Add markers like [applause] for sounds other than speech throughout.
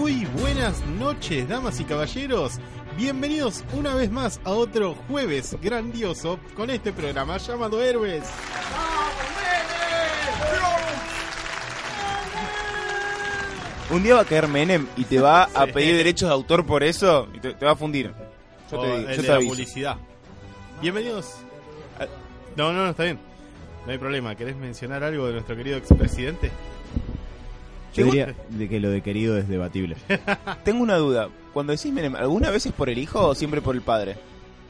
Muy buenas noches, damas y caballeros. Bienvenidos una vez más a otro jueves grandioso con este programa llamado Héroes. Un día va a caer Menem y te va a Sí. pedir derechos de autor por eso y te, te va a fundir. Yo O te, el yo de te la aviso. publicidad. Bienvenidos. a- No, no, no, está bien. No hay problema. ¿Querés mencionar algo de nuestro querido expresidente? Yo diría de que lo de querido es debatible. [laughs] Tengo una duda. Cuando decís Menem, ¿alguna vez es por el hijo o siempre por el padre?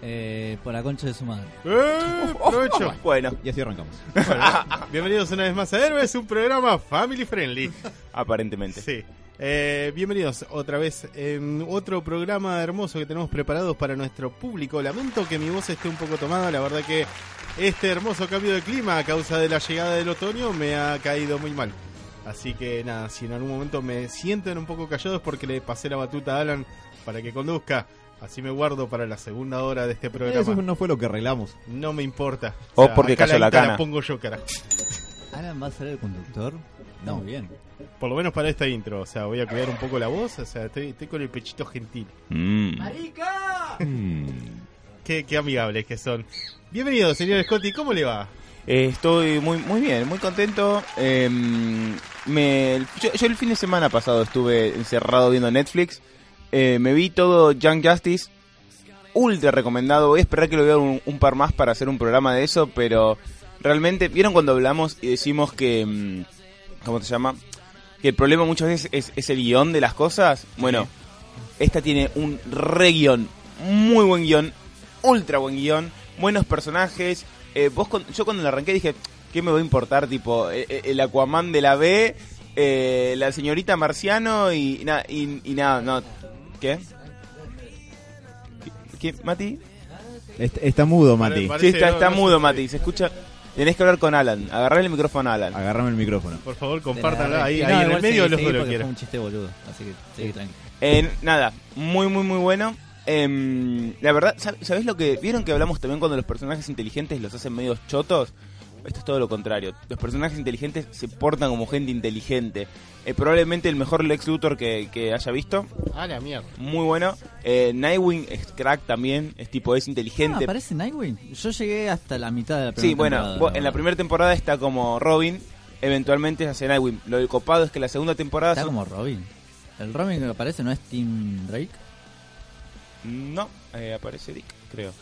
Eh, por la concha de su madre. ¡Eh! ¡Provecho! [laughs] Bueno, Y así arrancamos. Bueno, [laughs] bienvenidos una vez más a Héroes, un programa family friendly. aparentemente. Sí. Eh, bienvenidos otra vez en otro programa hermoso que tenemos preparados para nuestro público. Lamento que mi voz esté un poco tomada, la verdad que este hermoso cambio de clima a causa de la llegada del otoño me ha caído muy mal. Así que nada, si en algún momento me sienten un poco callados porque le pasé la batuta a Alan para que conduzca, así me guardo para la segunda hora de este programa. Eso no fue lo que arreglamos. No me importa. O porque cayó la pongo yo, cara. ¿Alan va a ser el conductor? No, muy bien. Por lo menos para esta intro. O sea, voy a cuidar un poco la voz. O sea, estoy, estoy con el pechito gentil. Mm. Qué, qué amigables que son. Bienvenido, señor Scotty. ¿Cómo le va? Eh, estoy muy muy bien, muy contento. Eh, me, yo, yo el fin de semana pasado estuve encerrado viendo Netflix. Eh, me vi todo Young Justice. Ultra recomendado. Voy a esperar que lo vea un, un par más para hacer un programa de eso. Pero realmente, ¿vieron cuando hablamos y decimos que... mm, ¿Cómo se llama? Que el problema muchas veces es, es el guion de las cosas. Bueno, esta tiene un re guion. Muy buen guion. Ultra buen guion. Buenos personajes. Eh, vos con- yo cuando la arranqué dije, ¿qué me va a importar? Tipo, eh, eh, el Aquaman de la B, eh, la señorita Marciano y, nada, y, y nada, no. ¿Qué? ¿Qué, ¿Qué, Mati? Est- Está mudo, Mati. Parece- Sí, está, está no mudo, Mati. Se escucha. Tenés que hablar con Alan. Agarrarle el micrófono a Alan. Agarrame el micrófono. Por favor, Te compártanla la- ahí, en el medio seguí, los dos lo. Fue un chiste boludo, así que seguí tranquilo. Eh, nada, muy, muy, muy bueno. Em, la verdad, ¿sab- ¿sabés lo que vieron que hablamos también cuando los personajes inteligentes los hacen medios chotos? Esto es todo lo contrario. Los personajes inteligentes se portan como gente inteligente. Eh, probablemente el mejor Lex Luthor que, que haya visto. Ah, la mierda. Muy bueno. Eh, Nightwing es crack también. Es tipo, es Ah, inteligente. ¿aparece Nightwing? Yo llegué hasta la mitad de la primera sí, bueno, temporada, vos- la en la primera temporada está como Robin. Eventualmente se hace Nightwing. Lo del copado es que la segunda temporada... Está son- como Robin. El Robin que aparece no es Tim Drake. No, eh, aparece Dick, creo.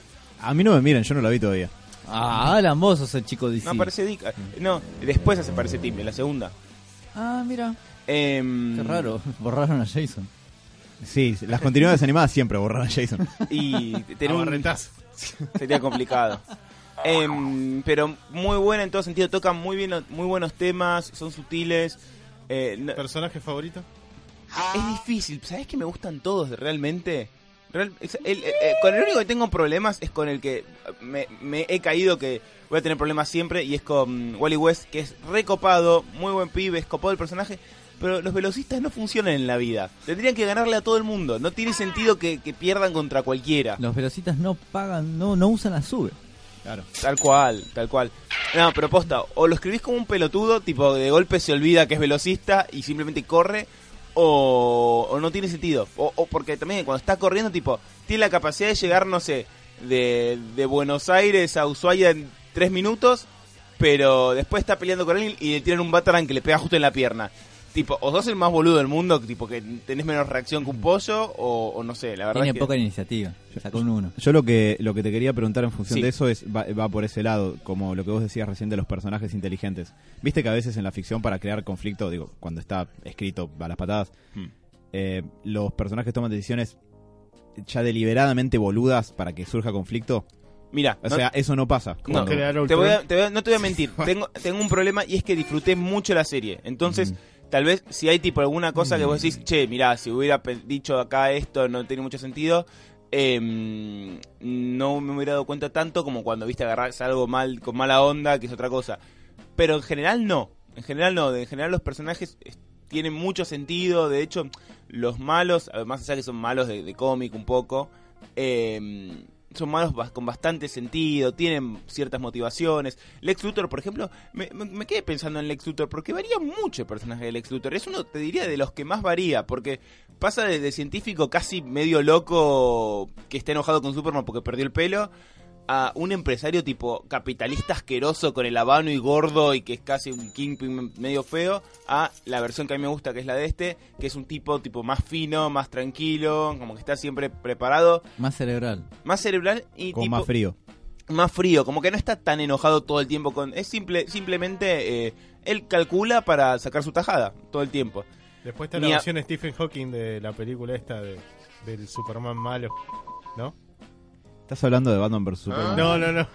A mí no me miren, yo no la vi todavía. Ah, Alan, vos sos el chico DC. No aparece Dick. ah, No, después se aparece Tim, en la segunda. Ah, mira, Em, qué raro. [laughs] Borraron a Jason. Sí, las continuidades animadas siempre borraron a Jason. Y tener un... Abarretazo. Sería complicado. Em, pero muy buena en todo sentido. Tocan muy bien, muy buenos temas, son sutiles. Eh, no- ¿Personaje favorito? es difícil. ¿Sabes que me gustan todos realmente? Real- es- el- eh, eh, con el único que tengo problemas es con el que me, me he caído que voy a tener problemas siempre y es con Wally West, que es recopado, muy buen pibe, es copado el personaje, pero los velocistas no funcionan en la vida. Tendrían que ganarle a todo el mundo. No tiene sentido que, que pierdan contra cualquiera. Los velocitas no pagan, no, no usan la sube. Claro. Tal cual, tal cual. No, pero posta, o lo escribís como un pelotudo, tipo de golpe se olvida que es velocista y simplemente corre, o, no tiene sentido. O, o porque también cuando está corriendo, tipo, tiene la capacidad de llegar, no sé, de, de Buenos Aires a Ushuaia en tres minutos, pero después está peleando con él y le tiran un Batarang que le pega justo en la pierna. Tipo, o sos el más boludo del mundo, tipo que tenés menos reacción que un pollo, o, o no sé, la verdad Tiene es que... poca iniciativa. Sacó un uno. Yo lo que lo que te quería preguntar en función Sí. de eso es va, va por ese lado, como lo que vos decías recién de los personajes inteligentes. Viste que a veces en la ficción para crear conflicto, digo, cuando está escrito a las patadas, Hmm. eh, los personajes toman decisiones ya deliberadamente boludas para que surja conflicto. Mira, O sea, eso no pasa. no, te voy a- te voy a- no te voy a [laughs] mentir. tengo, tengo un problema y es que disfruté mucho la serie. Entonces, tal vez si hay tipo alguna cosa que vos decís, che, mirá, si hubiera dicho acá esto no tiene mucho sentido, em, no me hubiera dado cuenta tanto como cuando viste agarrarse algo mal con mala onda, que es otra cosa. Pero en general no. En general no. En general los personajes eh, tienen mucho sentido. De hecho, los malos, más allá que son malos de, de cómic un poco, em, son malos con bastante sentido, tienen ciertas motivaciones. Lex Luthor, por ejemplo, me, me- quedé pensando en Lex Luthor porque varía mucho el personaje de Lex Luthor. Es uno, te diría, de los que más varía, porque pasa de, de científico casi medio loco que está enojado con Superman porque perdió el pelo a un empresario tipo capitalista asqueroso con el habano y gordo y que es casi un kingpin medio feo a la versión que a mí me gusta que es la de este que es un tipo tipo más fino más tranquilo como que está siempre preparado Más cerebral. más cerebral y Con tipo más frío. más frío, como que no está tan enojado todo el tiempo con es simple simplemente eh, él calcula para sacar su tajada todo el tiempo. Después está Ni la a- versión de Stephen Hawking de la película esta de, del Superman malo. ¿No? ¿Estás hablando de Batman vs Superman? No, no, no.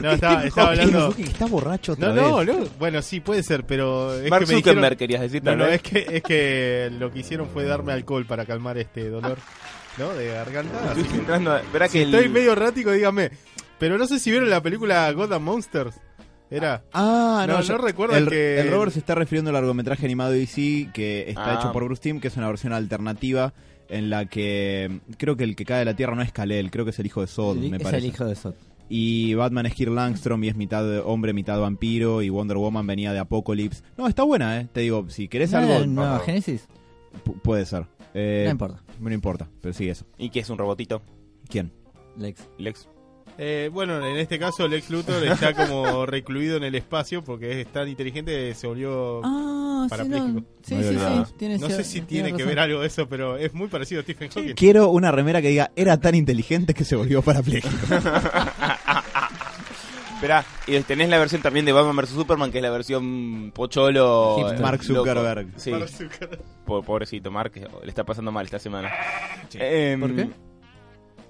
No, estaba, estaba hablando. Que está borracho otra No, vez. no, no. Bueno, sí, puede ser, pero. Es Mark que me Zuckerberg dijeron- querías decir No, no, es que, es que lo que hicieron fue darme alcohol para calmar este dolor, ¿no? De garganta. así Estoy que- entrando a- verá si que el- estoy medio errático, dígame. Pero no sé si vieron la película Gotham Monsters. Era. Ah, no, No, yo- no recuerda el, que- el Robert se está refiriendo al largometraje animado DC que está Ah. hecho por Bruce Timm, que es una versión alternativa en la que creo que el que cae de la tierra no es Kal-El, creo que es el hijo de Sod, El- me es parece. el hijo de Sot. Y Batman es Kirk Langstrom y es mitad hombre, mitad vampiro y Wonder Woman venía de Apocalypse. No, está buena, eh. Te digo, si querés ¿No algo, Nueva Génesis? pu- puede ser. Eh, No importa. No importa, pero sí eso. y que es un robotito, ¿Quién? Lex. Lex. Eh, bueno, en este caso Lex Luthor está como [laughs] recluido en el espacio porque es tan inteligente que se volvió... Ah, sí, Parapléjico. no. Sí, Me sí, había sí. olvidado. Tiene No sé si tiene que ver algo eso, pero es muy parecido a Stephen Hawking. Quiero una remera que diga, era tan inteligente que se volvió parapléjico. [laughs] Esperá, y tenés la versión también de Batman vs Superman, que es la versión pocholo. Hipster. eh, Mark. Zuckerberg. Sí, Mark Zuckerberg. po- pobrecito Mark, le está pasando mal esta semana. Em, ¿Por qué?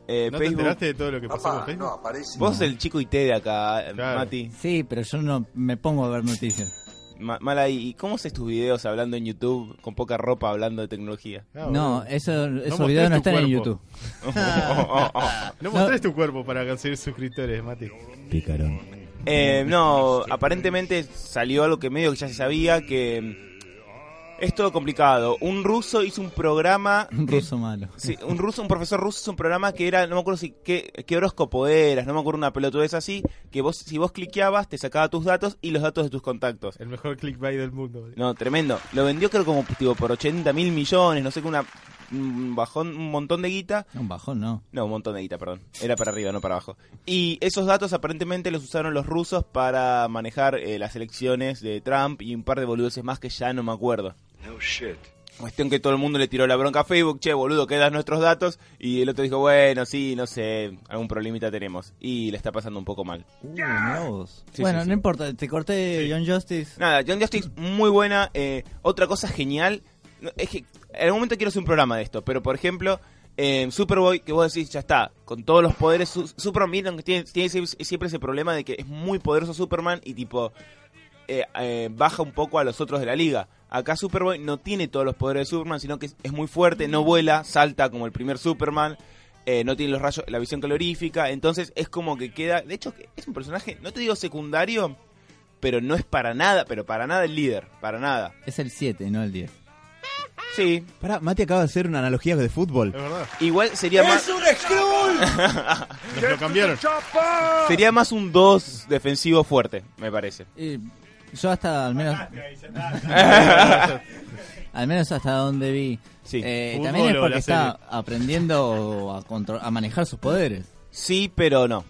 Eh, ¿No te enteraste de todo lo que pasó con Facebook? Vos sos el chico IT de acá, eh, Claro. Mati. Sí, pero yo no me pongo a ver noticias. Ma- mal ahí. ¿Y cómo haces tus videos hablando en YouTube con poca ropa hablando de tecnología? Ah, no, eso, esos videos no están en. YouTube. [laughs] No mostrés tu cuerpo para conseguir suscriptores, Mati. Picarón. Eh, no, aparentemente salió algo que medio que ya se sabía, que es todo complicado. Un ruso hizo un programa... [laughs] Un que- ruso malo. Sí, un ruso, un profesor ruso hizo un programa que era, no me acuerdo si qué, qué horóscopo eras, no me acuerdo una pelotudez así, que vos, si vos cliqueabas, te sacaba tus datos y los datos de tus contactos. El mejor clickbait del mundo. No, tremendo. Lo vendió creo como tipo por 80 mil millones, no sé qué, una un bajón, un montón de guita. Un bajón, no. No, un montón de guita, perdón. Era para arriba, no para abajo. Y esos datos aparentemente los usaron los rusos para manejar eh, las elecciones de Trump y un par de boludeces más que ya no me acuerdo. Cuestión que todo el mundo le tiró la bronca a Facebook, che, boludo, quedan nuestros datos. Y el otro dijo, bueno, sí, no sé, algún problemita tenemos. Y le está pasando un poco mal. Uh, vos. Sí, bueno, sí, sí. no importa, te corté John Justice. Nada, John Justice, muy buena. Eh, otra cosa genial, no, es que en algún momento quiero hacer un programa de esto, pero por ejemplo, eh, Superboy, que vos decís, ya está, con todos los poderes, su- Superman, que tiene, siempre ese problema de que es muy poderoso Superman y tipo, eh, eh, baja un poco a los otros de la liga. Acá Superboy no tiene todos los poderes de Superman, sino que es, es muy fuerte, no vuela, salta como el primer Superman. eh, no tiene los rayos, la visión calorífica, entonces es como que queda. De hecho, es un personaje, no te digo secundario, pero no es para nada, pero para nada el líder, para nada. Es el 7, no el 10. Sí, Pará, Mati acaba de hacer una analogía de fútbol. Es verdad. igual sería más Nos lo cambiaron. sería más un 2 defensivo fuerte, me parece. Y yo hasta al menos [laughs] al menos hasta donde vi. Sí. Eh, también es porque está aprendiendo a, contro- a manejar sus poderes. Sí, pero no.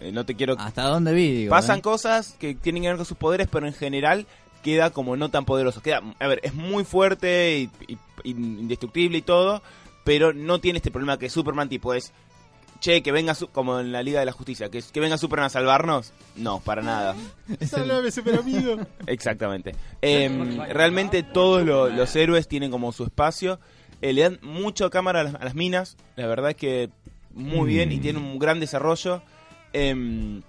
Eh, no te quiero Hasta donde vi, digo. Pasan ¿eh? cosas que tienen que ver con sus poderes, pero en general queda como no tan poderoso. Queda, a ver, es muy fuerte y, y- y indestructible y todo, pero no tiene este problema que Superman tipo es, che, que venga, su- como en la Liga de la Justicia, que, que venga Superman a salvarnos. No, para nada. Sálvame, super amigo. [laughs] Exactamente. Em, realmente todos lo- los héroes tienen como su espacio. Eh, le dan mucho cámara a las, a las minas. La verdad es que muy bien y tienen un gran desarrollo. Em,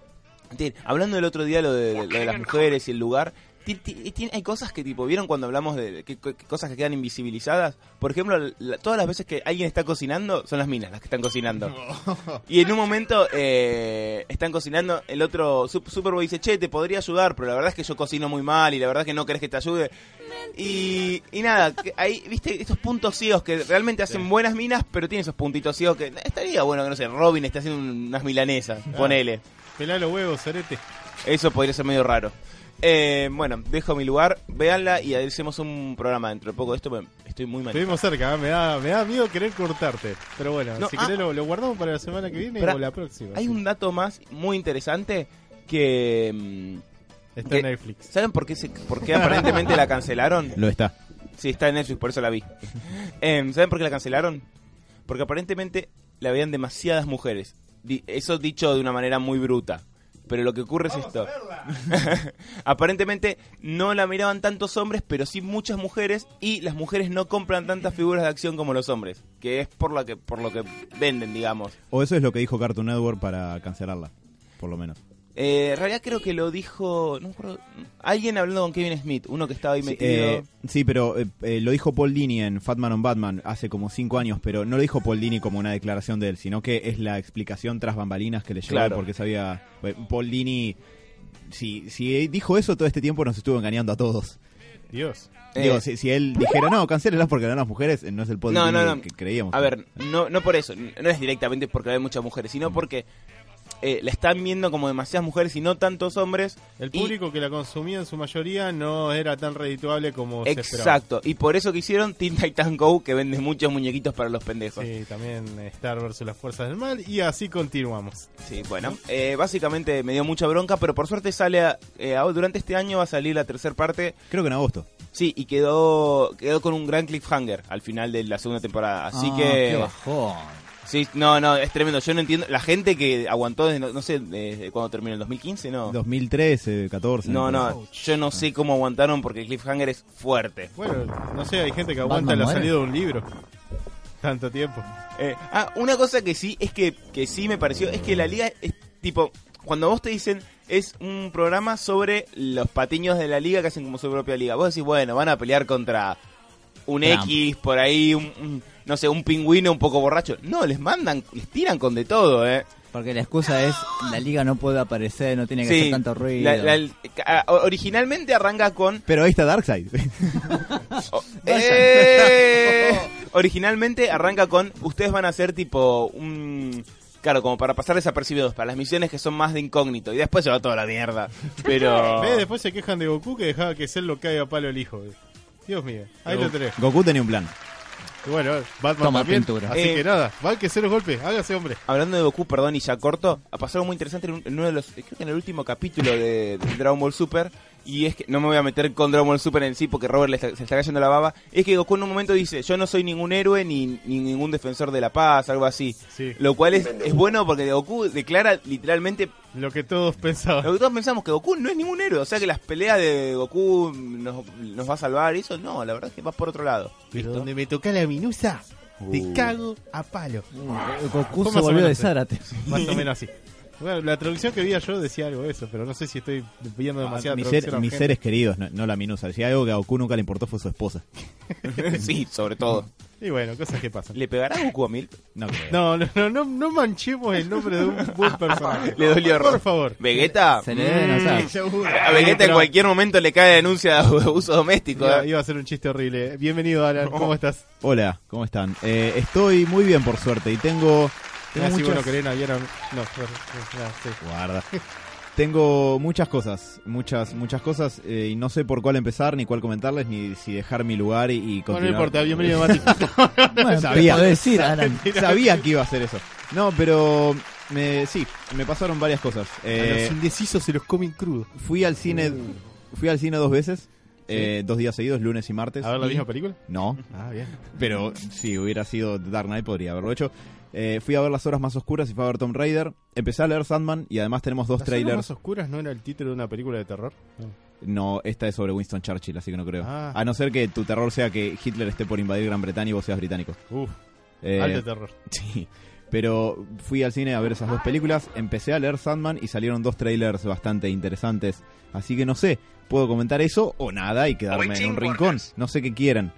hablando del otro día lo de, lo de las mujeres y el lugar, hay cosas que tipo, ¿vieron cuando hablamos de que, que- cosas que quedan invisibilizadas? Por ejemplo, la- todas las veces que alguien está cocinando, son las minas las que están cocinando. Y en un momento eh, están cocinando, el otro Sup- Superboy dice, che, te podría ayudar, pero la verdad es que yo cocino muy mal y la verdad es que no querés que te ayude. Y, y nada, ahí, viste, estos puntos ciegos que realmente hacen buenas minas, pero tienen esos puntitos ciegos que estaría bueno que, no sé, Robin esté haciendo unas milanesas, ponele. Pelá los huevos, Sorete. Eso podría ser medio raro. Eh, bueno, dejo mi lugar, véanla y hacemos un programa dentro de poco de esto, porque estoy muy mal. Estuvimos cerca, ¿eh? me da, me da miedo querer cortarte. Pero bueno, No, si ah. querés lo, lo guardamos para la semana que viene o la próxima. Hay sí. un dato más muy interesante que... mm, Está que- en Netflix. ¿Saben por qué, se, por qué aparentemente la cancelaron? Lo está. Sí, está en Netflix, por eso la vi. [laughs] Em, ¿Saben por qué la cancelaron? Porque aparentemente la veían demasiadas mujeres. Di- eso dicho de una manera muy bruta. Pero lo que ocurre es esto. [laughs] aparentemente no la miraban tantos hombres, pero sí muchas mujeres. Y las mujeres no compran tantas figuras de acción como los hombres. Que es por lo que, por lo que venden, digamos. O eso es lo que dijo Cartoon Network para cancelarla, por lo menos. Eh, en realidad creo que lo dijo... No me acuerdo, alguien hablando con Kevin Smith. Uno que estaba ahí Sí, metido... eh, sí, pero eh, eh, lo dijo Paul Dini en Fatman on Batman hace como cinco años, pero no lo dijo Paul Dini como una declaración de él, sino que es la explicación tras bambalinas que le llegó Claro. porque sabía... Paul Dini, si, si dijo eso todo este tiempo nos estuvo engañando a todos. Dios. Eh, Digo, si, si él dijera, no, cancélelas porque eran las mujeres, no es el Paul No, Dini no, no. que creíamos. A ver, no, no por eso, no es directamente porque hay muchas mujeres, sino porque eh, la están viendo como demasiadas mujeres y no tantos hombres. El Y- público que la consumía en su mayoría no era tan redituable como se esperaba. Exacto, y por eso que hicieron Teen Titan Go, que vende muchos muñequitos para los pendejos. Sí, Sí, también Star versus las fuerzas del mal. Y así continuamos. bueno, eh, básicamente me dio mucha bronca, pero por suerte sale, a- eh, durante este año va a salir la tercera parte. Creo que en agosto. Sí, y quedó quedó con un gran cliffhanger al final de la segunda temporada. Así Ah, que... Qué bajón. Sí, no, no, es tremendo. Yo no entiendo. La gente que aguantó desde, no, no sé, desde cuando terminó, el 2015, ¿no? 2013, 14. No, parece. no, yo no sé cómo aguantaron porque el cliffhanger es fuerte. Bueno, no sé, hay gente que aguanta Batman la muere. salida de un libro. Tanto tiempo. Eh, ah, una cosa que sí, es que, que sí me pareció, es que la liga es tipo, cuando vos te dicen es un programa sobre los patiños de la liga que hacen como su propia liga, vos decís, bueno, van a pelear contra un Trump. X, por ahí, un, un- no sé, un pingüino un poco borracho. No, les mandan, les tiran con de todo, ¿eh? Porque la excusa es la liga no puede aparecer, no tiene que hacer tanto ruido. la- la- originalmente arranca con Pero ahí está Darkseid. [laughs] Oh, [laughs] ¡Eh! Originalmente arranca con ustedes van a ser tipo un claro, como para pasar desapercibidos para las misiones que son más de incógnito y después se va toda la mierda. Pero [laughs] ¿Ves? Después se quejan de Goku que dejaba que Cell lo caiga a palo el hijo. Dios mío, ahí lo tenés. Goku tenía un plan. Y bueno, Batman Toma también. pintura. Así Eh. que nada, va que se los golpes, hágase hombre. hablando de Goku, perdón, y ya corto, ha pasado algo muy interesante en uno de los creo que en el último capítulo de, de Dragon Ball Super y es que no me voy a meter con Dragon Ball Super en sí porque Robert le está- se está cayendo la baba, es que Goku en un momento dice, "Yo no soy ningún héroe ni, ni ningún defensor de la paz", algo así. Sí, Lo cual es, es bueno porque Goku declara literalmente lo que todos pensaban. Lo que todos pensamos que Goku no es ningún héroe, o sea que las peleas de Goku nos, nos va a salvar y eso, no, la verdad es que va por otro lado. Pero ¿Listo? donde me toca la minusa, te Uh. cago a palo. Uh, Goku se volvió de. Zárate. Más o menos así. [laughs] Bueno, la traducción que vi yo decía algo de eso, pero no sé si estoy viendo Ah, mis, ser- mis seres queridos, no, no la minusa. Si algo que a Goku nunca le importó fue su esposa. [laughs] sí, sobre todo. Y bueno, cosas que pasan. ¿Le pegará a Goku a Mil? No creo. No, no, no, no, no manchemos el nombre de un buen personaje. [laughs] Le dolió Por favor. ¿Vegeta? Se le debe. Seguro. A Vegeta en cualquier momento le cae denuncia de abuso doméstico. Iba, ¿eh? iba a ser un chiste horrible. Bienvenido, Alan. ¿Cómo estás? Hola, ¿cómo están? Eh, estoy muy bien, por suerte, y tengo... tengo muchas... bueno querés naviar a- No, bueno, nada, sí. Guarda. Tengo muchas cosas, muchas, muchas cosas, eh, y no sé por cuál empezar, ni cuál comentarles, ni si dejar mi lugar y, y Bueno, no continuar. importa, bienvenido, Mati. Bueno, Sabía. decir, Alan. Sabía que iba a hacer eso. No, pero me, sí, me pasaron varias cosas. a Eh, los indecisos se los comen crudos. fui al cine, fui al cine dos veces, eh, dos días seguidos, lunes y martes. ¿A ver la misma película? No, Ah, bien. pero si hubiera sido Dark Knight podría haberlo hecho. Eh, fui a ver Las Horas Más Oscuras y fui a ver Tomb Raider. Empecé a leer Sandman y además tenemos dos ¿Las zonas trailers. más oscuras no era el título de una película de terror? No, esta es sobre Winston Churchill, así que no creo. Ah. A no ser que tu terror sea que Hitler esté por invadir Gran Bretaña y vos seas británico. Uf, Eh, alto terror. [laughs] sí. Pero fui al cine a ver esas dos películas, empecé a leer Sandman y salieron dos trailers bastante interesantes. Así que no sé, puedo comentar eso o nada y quedarme en un rincón. No sé qué quieran.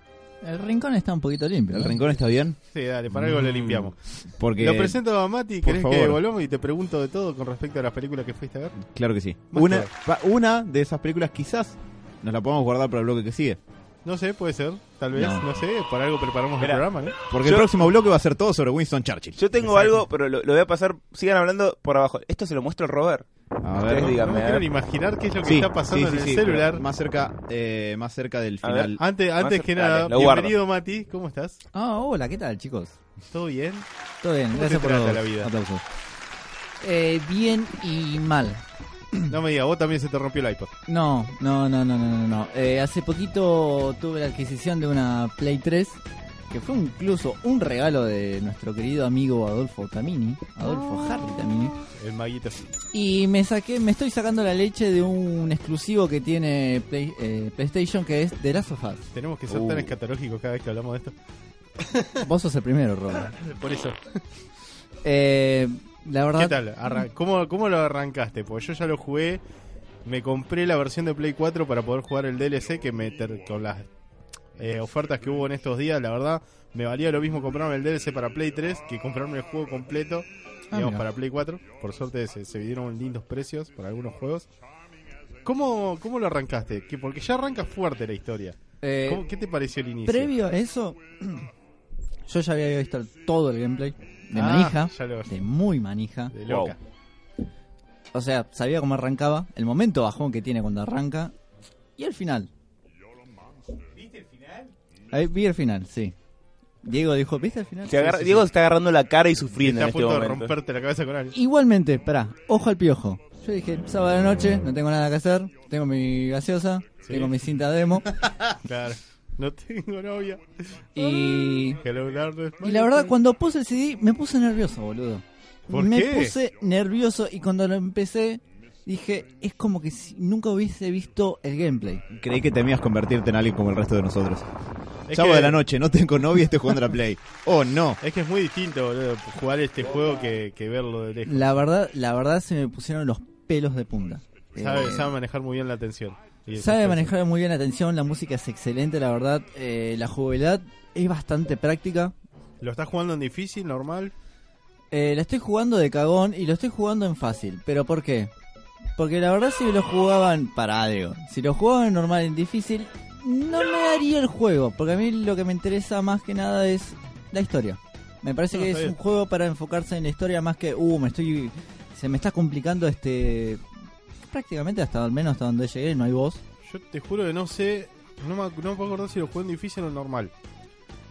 El rincón está un poquito limpio. ¿El ¿no? rincón está bien? Sí, dale, para algo lo limpiamos. Porque... Lo presento a Mati, por ¿querés que favor. volvamos y te pregunto de todo con respecto a las películas que fuiste a ver? Claro que sí. Más Una, una de esas películas quizás nos la podemos guardar para el bloque que sigue. No sé, puede ser, tal vez, No. no, sé, para algo preparamos Mirá. el programa, ¿no? Porque Yo- el próximo bloque va a ser todo sobre Winston Churchill. Yo tengo Exacto. algo, pero lo, lo voy a pasar. Sigan hablando por abajo. Esto se lo muestro al Robert. A Ustedes ver. díganme, no ver. ni imaginar qué es lo que Sí, está pasando sí, en sí, el sí, celular. Más cerca, eh, más cerca del A ver. final. Antes, antes que Dale, nada, bienvenido Mati, ¿cómo estás? Ah, hola, ¿qué tal, chicos? ¿Todo bien? Todo bien, ¿Cómo gracias por la vida? aplausos. Eh, bien y mal. [clears throat] No me digas, vos también se te rompió el iPod. No, no, no, no, no, no. no. Eh, hace poquito tuve la adquisición de una Play 3, que fue incluso un regalo de nuestro querido amigo Adolfo Tamini, Adolfo Harry Tamini. El maguito. Y me saqué, me estoy sacando la leche de un exclusivo que tiene Play- eh, PlayStation, que es The Last of Us. Tenemos que ser Uh. tan escatológicos cada vez que hablamos de esto. [laughs] Vos sos el primero, Robert. [laughs] Por eso. Eh, la verdad, ¿Qué tal? Arran- ¿Cómo, ¿Cómo lo arrancaste? Porque yo ya lo jugué. Me compré la versión de Play 4 para poder jugar el DLC que me con las eh, ofertas que hubo en estos días, la verdad, me valía lo mismo comprarme el DLC para Play 3 que comprarme el juego completo, Ah, digamos, mira. para Play 4. Por suerte se, se dieron lindos precios para algunos juegos. ¿Cómo, cómo lo arrancaste? Que porque ya arranca fuerte la historia. eh, ¿Cómo- ¿Qué te pareció el inicio? previo a eso, [clears throat] yo ya había visto todo el gameplay de Ah, manija, de muy manija. de loca. O sea, sabía cómo arrancaba, el momento bajón que tiene cuando arranca y el final. Ahí, vi el final, sí. Diego dijo, ¿viste el final? Se agarra- sí, sí. Diego se está agarrando la cara y sufriendo Está a en este punto de momento. romperte la cabeza con algo. Igualmente, pará, ojo al piojo. Yo dije, sábado de la noche, no tengo nada que hacer, tengo mi gaseosa, Sí. tengo mi cinta demo [laughs] Claro. No tengo novia. y... Hello, darkness, Y la verdad, cuando puse el CD, me puse nervioso, boludo. ¿Por me qué? puse nervioso y cuando lo empecé, dije, es como que si nunca hubiese visto el gameplay. Creí que temías convertirte en alguien como el resto de nosotros. Es Sábado que- de la noche, no tengo novia y estoy jugando a la Play. Oh, no. Es que es muy distinto, boludo, jugar este juego que, que verlo de lejos. La verdad, la verdad se me pusieron los pelos de punta. Sabe, Eh, sabe manejar muy bien la atención. Sabe manejar muy bien la atención, la música es excelente, la verdad. eh, la jugabilidad es bastante práctica. ¿Lo estás jugando en difícil, normal? Eh, la estoy jugando de cagón y lo estoy jugando en fácil. ¿Pero por qué? Porque la verdad si lo jugaban para digo, si lo jugaban en normal en difícil, no me daría el juego. Porque a mí lo que me interesa más que nada es la historia. Me parece No, que es un juego para enfocarse en la historia más que, uh, me estoy... Se me está complicando este... Prácticamente hasta al menos hasta donde llegué, no hay voz. Yo te juro que no sé, no me, no me puedo acordar si lo juego en difícil o en normal.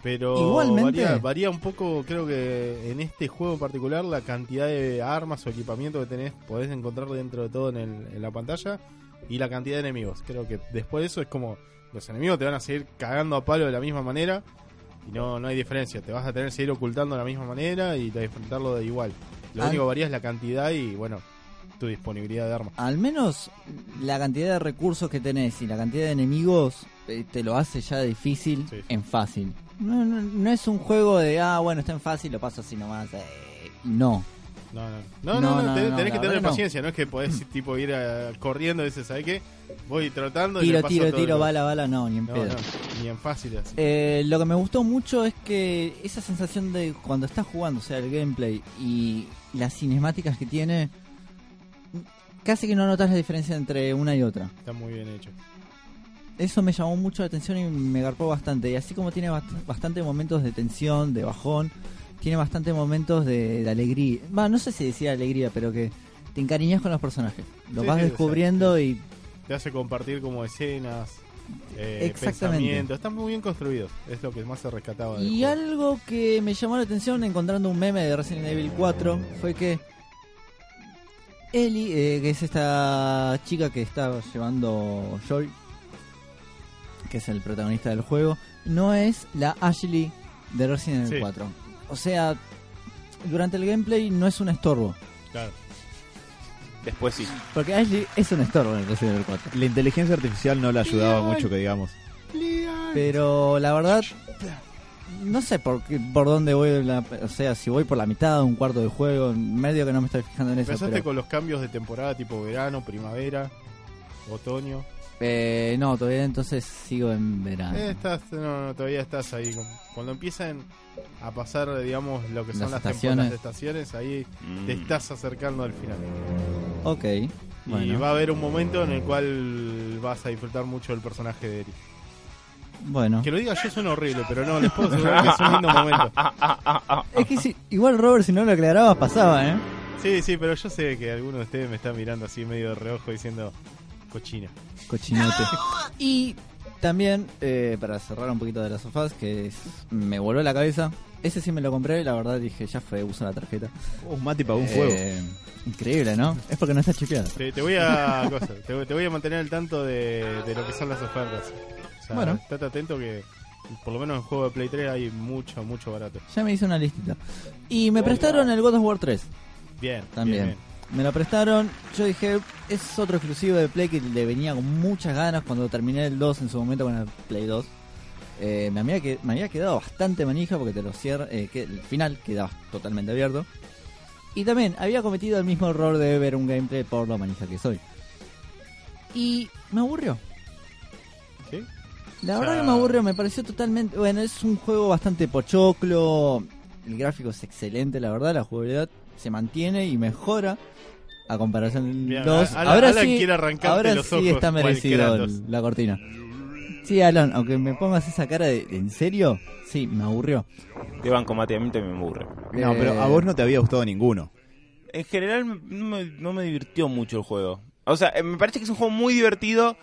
Pero Igualmente. Varía, varía un poco, creo que en este juego en particular, la cantidad de armas o equipamiento que tenés, podés encontrar dentro de todo en, el- en la pantalla y la cantidad de enemigos. Creo que después de eso es como los enemigos te van a seguir cagando a palo de la misma manera y no, no hay diferencia. Te vas a tener que seguir ocultando de la misma manera y de enfrentarlo de igual. Lo Al- único que varía es la cantidad y, bueno, tu disponibilidad de armas. Al menos la cantidad de recursos que tenés y la cantidad de enemigos eh, te lo hace ya difícil Sí. en fácil. No, no, no es un juego de, ah, bueno, está en fácil, lo paso así nomás. eh, no. No, no, no, no, No, tenés, tenés que tener paciencia, no es que podés [laughs] tipo ir a- corriendo y dices, ¿sabes qué? Voy trotando y Tiro, le paso tiro, todo tiro, bala, bala, no, ni en pedo. ni en fácil así. Eh, lo que me gustó mucho es que esa sensación de cuando estás jugando, o sea, el gameplay y las cinemáticas que tiene, casi que no notas la diferencia entre una y otra. Está muy bien hecho. Eso me llamó mucho la atención y me garpó bastante. Y así como tiene bast- bastante momentos de tensión, de bajón, tiene bastante momentos de, de alegría. Va, no sé si decía alegría, pero que te encariñas con los personajes. Los Sí, vas sí, descubriendo y Te hace compartir como escenas, eh, Exactamente. Están muy bien construidos. Es lo que más se rescataba del Y juego. algo que me llamó la atención encontrando un meme de Resident Evil 4 fue que Ellie, eh, que es esta chica que está llevando Joy, que es el protagonista del juego, no es la Ashley de Resident Evil Sí. 4. O sea, durante el gameplay no es un estorbo, Claro. Después sí. porque Ashley es un estorbo en el Resident Evil 4. La inteligencia artificial no le ayudaba mucho, que digamos. Pero la verdad, no sé por, qué- por dónde voy, la- o sea, si voy por la mitad, un cuarto del juego, medio que no me estoy fijando en eso. Empezaste Pero, con los cambios de temporada tipo verano, primavera, otoño. Eh, no, todavía entonces sigo en verano. Eh, estás, no, no, todavía estás ahí. Cuando empiezan a pasar, digamos, lo que son Las las, estaciones. temporadas de estaciones, ahí Mm. te estás acercando al final. Ok, Y bueno, va a haber un momento en el cual vas a disfrutar mucho del personaje de Eri. bueno. Que lo diga yo suena horrible, pero no, les puedo asegurar que es un lindo momento. [laughs] Es que si, igual Robert, si no lo aclarabas, pasaba, ¿eh? Sí, sí, pero yo sé que alguno de ustedes me está mirando así medio de reojo diciendo cochina. Cochinote. Y también, eh, para cerrar un poquito de las sofás, que es- me voló la cabeza. Ese sí me lo compré y la verdad dije, ya fue, uso la tarjeta. Oh, Mati pagó un Eh, fuego. Increíble, ¿no? Es porque no está chipeado. Te, te voy a [laughs] cosa, te, voy- te voy a mantener al tanto de, de lo que son las ofertas. O sea, Bueno. estate atento que por lo menos en juego de Play 3 hay mucho, mucho barato. Ya me hice una listita. Y me prestaron el God of War 3. Bien, También. bien, Me lo prestaron. Yo dije, es otro exclusivo de Play que le venía con muchas ganas cuando terminé el 2 en su momento con el Play 2. Eh, me, había que, me había quedado bastante manija porque te lo cierra, eh, que el final quedaba totalmente abierto. Y también había cometido el mismo error de ver un gameplay por lo manija que soy. Y me aburrió. ¿Sí? La O verdad que me aburrió, me pareció totalmente... Bueno, es un juego bastante pochoclo, el gráfico es excelente, la verdad, la jugabilidad se mantiene y mejora a comparación Bien, 2. Alan- ahora Alan sí, ahora los sí está merecido el- la cortina. Sí, Alan, aunque me pongas esa cara de ¿en serio? Sí, me aburrió. De banco mate, a mí también me aburre. No, Eh, pero a vos no te había gustado ninguno. En general me- no me, no me divirtió mucho el juego. O sea, eh, me parece que es un juego muy divertido.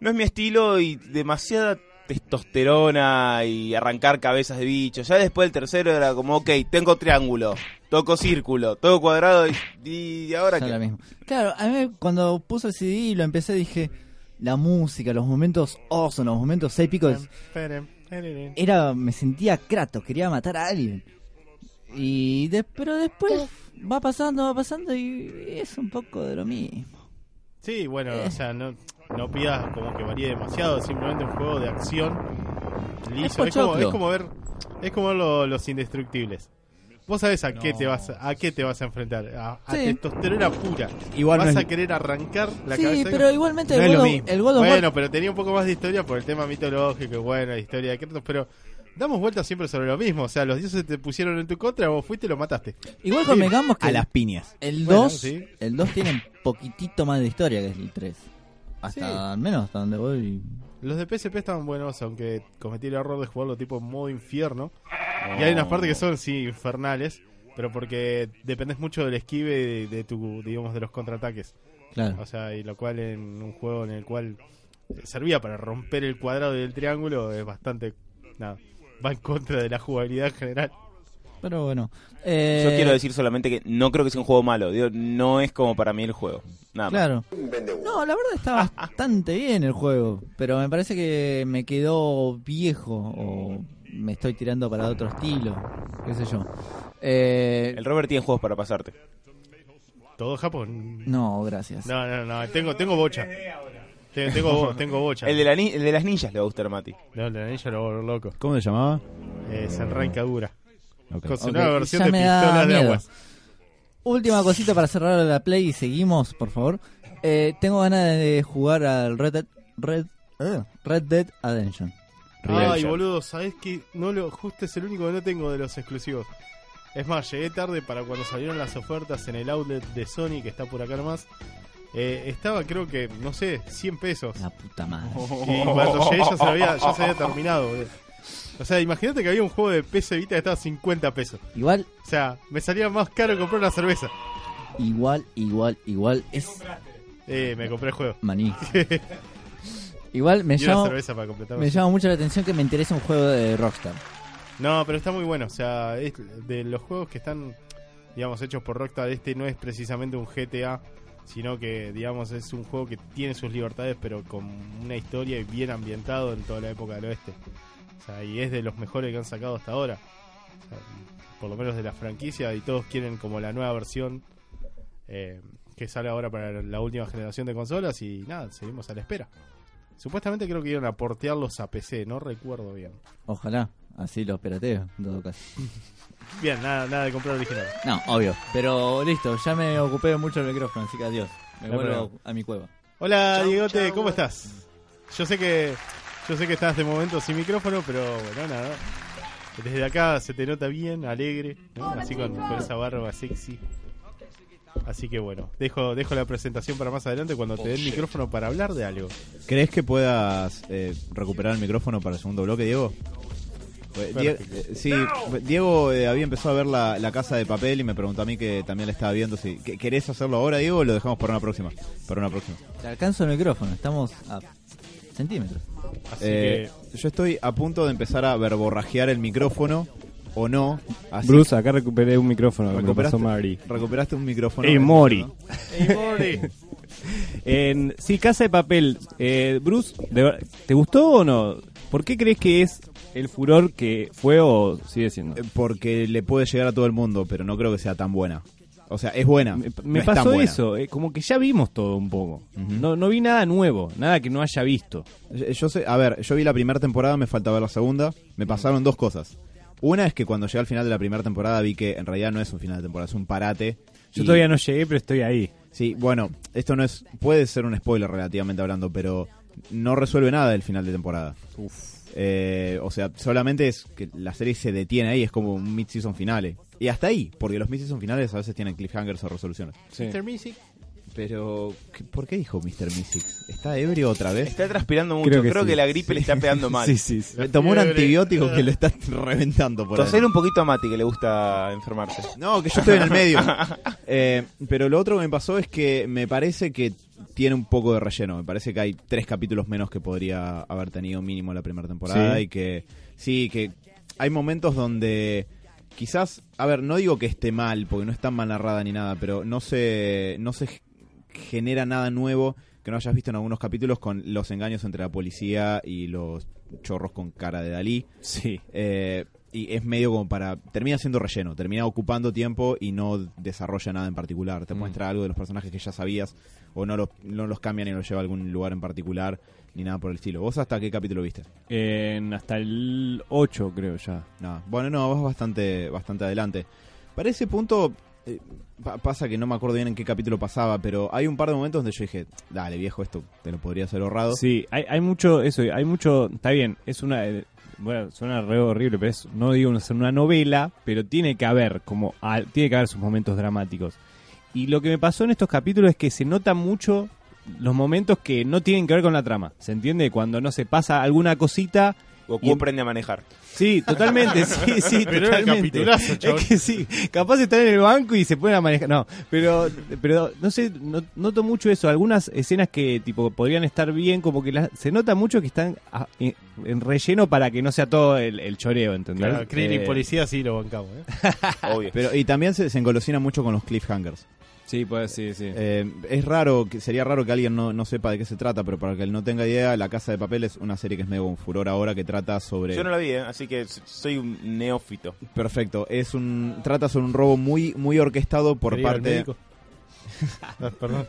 No es mi estilo y demasiada testosterona y arrancar cabezas de bichos. Ya después del tercero era como, ok, tengo triángulo, toco círculo, toco cuadrado y, y ahora lo mismo. Claro, a mí cuando puse el CD y lo empecé dije, la música, los momentos awesome, los momentos épicos, Esperen, esperen. era me sentía Kratos, quería matar a alguien. Y de- pero después va pasando, va pasando y es un poco de lo mismo. Sí, bueno, Eh. o sea, no, no pidas como que varíe demasiado, simplemente un juego de acción liso. Es, como, es como ver, es como ver lo- los indestructibles. Vos sabés a qué te vas a, a qué te vas a enfrentar, a, a Sí. testosterona pura. Igual vas no a es- querer arrancar la sí, cabeza. pero igualmente No el, es God of- el God of War- Bueno, pero tenía un poco más de historia por el tema mitológico, y bueno, la historia de Kratos, pero damos vueltas siempre sobre lo mismo. O sea, los dioses te pusieron en tu contra, vos fuiste y lo mataste. igual convengamos que A las piñas. el Bueno, 2 sí. el 2 tiene un poquitito más de historia que el 3. Hasta Sí. al menos hasta donde voy. Los de PSP estaban buenos, aunque cometí el error de jugarlo tipo en modo infierno. Y hay unas partes que son, sí, infernales, pero porque dependes mucho del esquive de, de tu, digamos, de los contraataques. Claro. O sea, y lo cual en un juego en el cual servía para romper el cuadrado y el triángulo es bastante, nada, va en contra de la jugabilidad en general. Pero bueno. Eh, Yo quiero decir solamente que no creo que sea un juego malo. Digo, no es como para mí el juego. Nada más. Claro. No, la verdad está bastante bien el juego, pero me parece que me quedó viejo o me estoy tirando para otro estilo, qué sé yo. Eh, El Robert tiene juegos para pasarte. Todo Japón. no, gracias. No, no, no, tengo, tengo bocha. Tengo, tengo, bo- tengo bocha. El de, la ni- el de las ninjas le va a gustar a Mati. No, el de la ninja lo loco. ¿Cómo se llamaba? Eh, Senrai Kagura. Ok. Con su Ok, nueva versión ya de me da pistolas de aguas. Última cosita para cerrar la play y seguimos, por favor. Eh, tengo ganas de jugar al Red Dead, Red, eh, Red Dead Redemption. Ay, boludo, sabes que no lo, justo es el único que no tengo de los exclusivos. Es más, llegué tarde para cuando salieron las ofertas en el outlet de Sony, que está por acá nomás. Eh, estaba, creo que, no sé, 100 pesos. La puta madre. Y cuando llegué ya se había, ya se había terminado, boludo. O sea, imagínate que había un juego de PC Vita que estaba a 50 pesos. Igual, O sea, me salía más caro comprar una cerveza. igual, igual, igual es Eh, me compré el juego. maní. [laughs] Igual me llama, cerveza para completar. me llama mucho la atención que me interese un juego de Rockstar. No, pero está muy bueno. O sea, es de los juegos que están, digamos, hechos por Rockstar, este no es precisamente un GTA, sino que, digamos, es un juego que tiene sus libertades, pero con una historia y bien ambientado en toda la época del oeste. O sea, y es de los mejores que han sacado hasta ahora. O sea, por lo menos de la franquicia, y todos quieren como la nueva versión eh, que sale ahora para la última generación de consolas, y nada, seguimos a la espera. Supuestamente creo que iban a portearlos a PC, no recuerdo bien. Ojalá. Así los pirateo, en todo caso. [laughs] Bien, nada, nada de comprar original. No, obvio. Pero listo, ya me ocupé mucho el micrófono, así que adiós. Me No, vuelvo a mi cueva. Hola, Diegote, ¿cómo estás? Yo sé que yo sé que estás de momento sin micrófono, pero bueno, nada. Desde acá se te nota bien, alegre, ¿no? así con, con esa barba sexy. Así que bueno, dejo dejo la presentación para más adelante cuando te dé el micrófono para hablar de algo. ¿Crees que puedas eh, recuperar el micrófono para el segundo bloque, Diego? Pues, Die- eh, sí, Diego eh, había empezado a ver la, la casa de papel y me preguntó a mí que también la estaba viendo. Si, ¿que- ¿Querés hacerlo ahora, Diego, o lo dejamos para una próxima? Para una próxima. Te alcanzo el micrófono, estamos a centímetros. Así Eh, Yo estoy a punto de empezar a verborrajear el micrófono, o no. Así Bruce, acá recuperé un micrófono que me pasó Mari. recuperaste un micrófono. Ey. Mori. que... ¡Ey, Mori! [laughs] En, sí, Casa de Papel. Eh, Bruce, ¿te gustó o no? ¿Por qué crees que es el furor que fue o sigue siendo? Eh, Porque le puede llegar a todo el mundo, pero no creo que sea tan buena. O sea, es buena. Me, me pasó buena. eso, eh, como que ya vimos todo un poco. No, no vi nada nuevo, nada que no haya visto. Yo yo sé, a ver, yo vi la primera temporada, me falta ver la segunda. Me pasaron dos cosas. Una es que cuando llegué al final de la primera temporada vi que en realidad no es un final de temporada, es un parate. Yo Y- todavía no llegué, pero estoy ahí. Sí, bueno, esto no es. Puede ser un spoiler relativamente hablando, pero no resuelve nada del final de temporada. Eh, o sea, solamente es que la serie se detiene ahí, es como un mid-season finale. Y hasta ahí, porque los mid-season finales a veces tienen cliffhangers o resoluciones. Mr. Music. Pero, ¿qué- ¿por qué dijo Mr. Mystics? ¿Está ebrio otra vez? Está transpirando mucho. Creo Creo que la gripe le está pegando [laughs] mal. Sí, sí, sí. Tomó un antibiótico que lo está reventando por ahí. Toser un poquito a Mati, que le gusta enfermarse. No, que yo estoy en el medio. [laughs] Eh, pero lo otro que me pasó es que me parece que tiene un poco de relleno. Me parece que hay tres capítulos menos que podría haber tenido mínimo la primera temporada. Sí. Y que sí, que hay momentos donde quizás, a ver, no digo que esté mal, porque no está mal narrada ni nada, pero no se, no se genera nada nuevo que no hayas visto en algunos capítulos con los engaños entre la policía y los chorros con cara de Dalí. Sí. Eh, y es medio como para. Termina siendo relleno, termina ocupando tiempo y no desarrolla nada en particular. Te Mm. muestra algo de los personajes que ya sabías o no, los no los cambian y los lleva a algún lugar en particular ni nada por el estilo. ¿Vos hasta qué capítulo viste? En hasta el 8 creo ya. Nada. Bueno, no, vas bastante, bastante adelante. Para ese punto. Eh, pa- pasa que no me acuerdo bien en qué capítulo pasaba, pero hay un par de momentos donde yo dije, dale viejo, esto te lo podría haber ahorrado. Sí, hay, hay mucho, eso, hay mucho, está bien, es una, eh, bueno, suena re horrible, pero es, no digo una, una novela, pero tiene que haber, como, al- tiene que haber sus momentos dramáticos. Y lo que me pasó en estos capítulos es que se nota mucho los momentos que no tienen que ver con la trama, ¿se entiende? Cuando no se pasa alguna cosita, Goku Y- aprende a manejar. Sí, totalmente, sí, sí, [laughs] Pero era totalmente. es que sí, capaz están en el banco y se pueden a manejar. No, pero, pero no sé, no- noto mucho eso. Algunas escenas que tipo podrían estar bien, como que las- se nota mucho que están ah, en, en relleno para que no sea todo el, el choreo, ¿entendés? Claro, Eh, Policía sí lo bancamos, ¿eh? [laughs] Obvio. Pero, y también se, se engolosina mucho con los cliffhangers. Sí, pues sí, sí. Eh, es raro, que sería raro que alguien no, no sepa de qué se trata, pero para que él no tenga idea, La Casa de Papel es una serie que es medio un furor ahora que trata sobre... Yo no la vi, ¿eh? así que soy un neófito. Perfecto, es un trata sobre un robo muy muy orquestado por Quería parte... [laughs] Ah, perdón.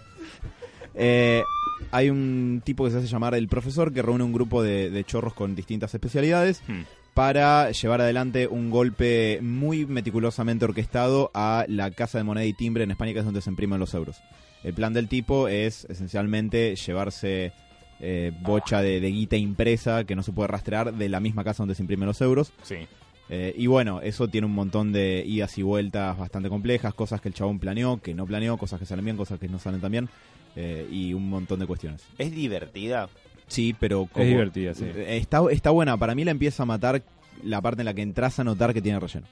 Eh, hay un tipo que se hace llamar el profesor que reúne un grupo de, de chorros con distintas especialidades Hmm. Para llevar adelante un golpe muy meticulosamente orquestado a la Casa de Moneda y Timbre en España, que es donde se imprimen los euros. El plan del tipo es esencialmente llevarse eh, bocha de, de guita impresa que no se puede rastrear de la misma casa donde se imprimen los euros. Sí. Eh, y bueno, eso tiene un montón de idas y vueltas bastante complejas, cosas que el chabón planeó, que no planeó, cosas que salen bien, cosas que no salen tan bien, eh, y un montón de cuestiones. Es divertida. Sí, pero como- Es divertida, sí. Está, está buena, para mí la empieza a matar la parte en la que entras a notar que tiene relleno.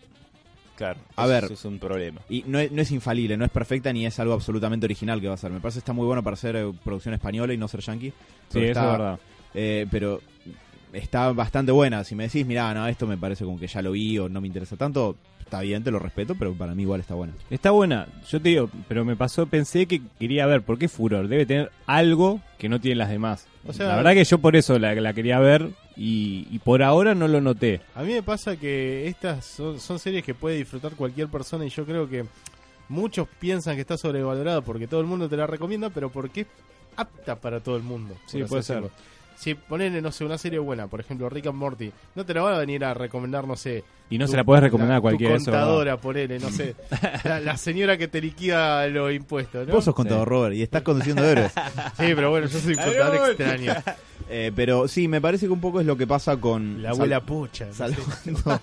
Claro. A eso- ver. eso es un problema. Y no es, no es infalible, no es perfecta ni es algo absolutamente original que va a ser. Me parece que está muy bueno para ser eh, producción española y no ser yankee. sí, eso está- es verdad. eh, pero está bastante buena. Si me decís, mira, no, esto me parece como que ya lo vi o no me interesa tanto, está bien, te lo respeto, pero para mí igual está buena. Está buena, yo te digo, pero me pasó, pensé que quería ver, ¿por qué Furor? Debe tener algo que no tienen las demás. O sea- la verdad que yo por eso la, la quería ver y, y por ahora no lo noté. A mí me pasa que estas son, son series que puede disfrutar cualquier persona y yo creo que muchos piensan que está sobrevalorada porque todo el mundo te la recomienda, pero porque es apta para todo el mundo. Sí, puede decirlo. Si ponen, no sé, una serie buena, por ejemplo, Rick and Morty, no te la van a venir a recomendar, no sé. Y no tu- se la puedes recomendar a tu cualquiera. eso verdad. contadora, ponele, no sé. [laughs] la, la señora que te liquida los impuestos, ¿no? Vos sos contador, Robert, y estás conduciendo héroes. [laughs] Sí, pero bueno, yo soy un contador extraño. [laughs] Eh, pero sí, me parece que un poco es lo que pasa con... La abuela no salvando,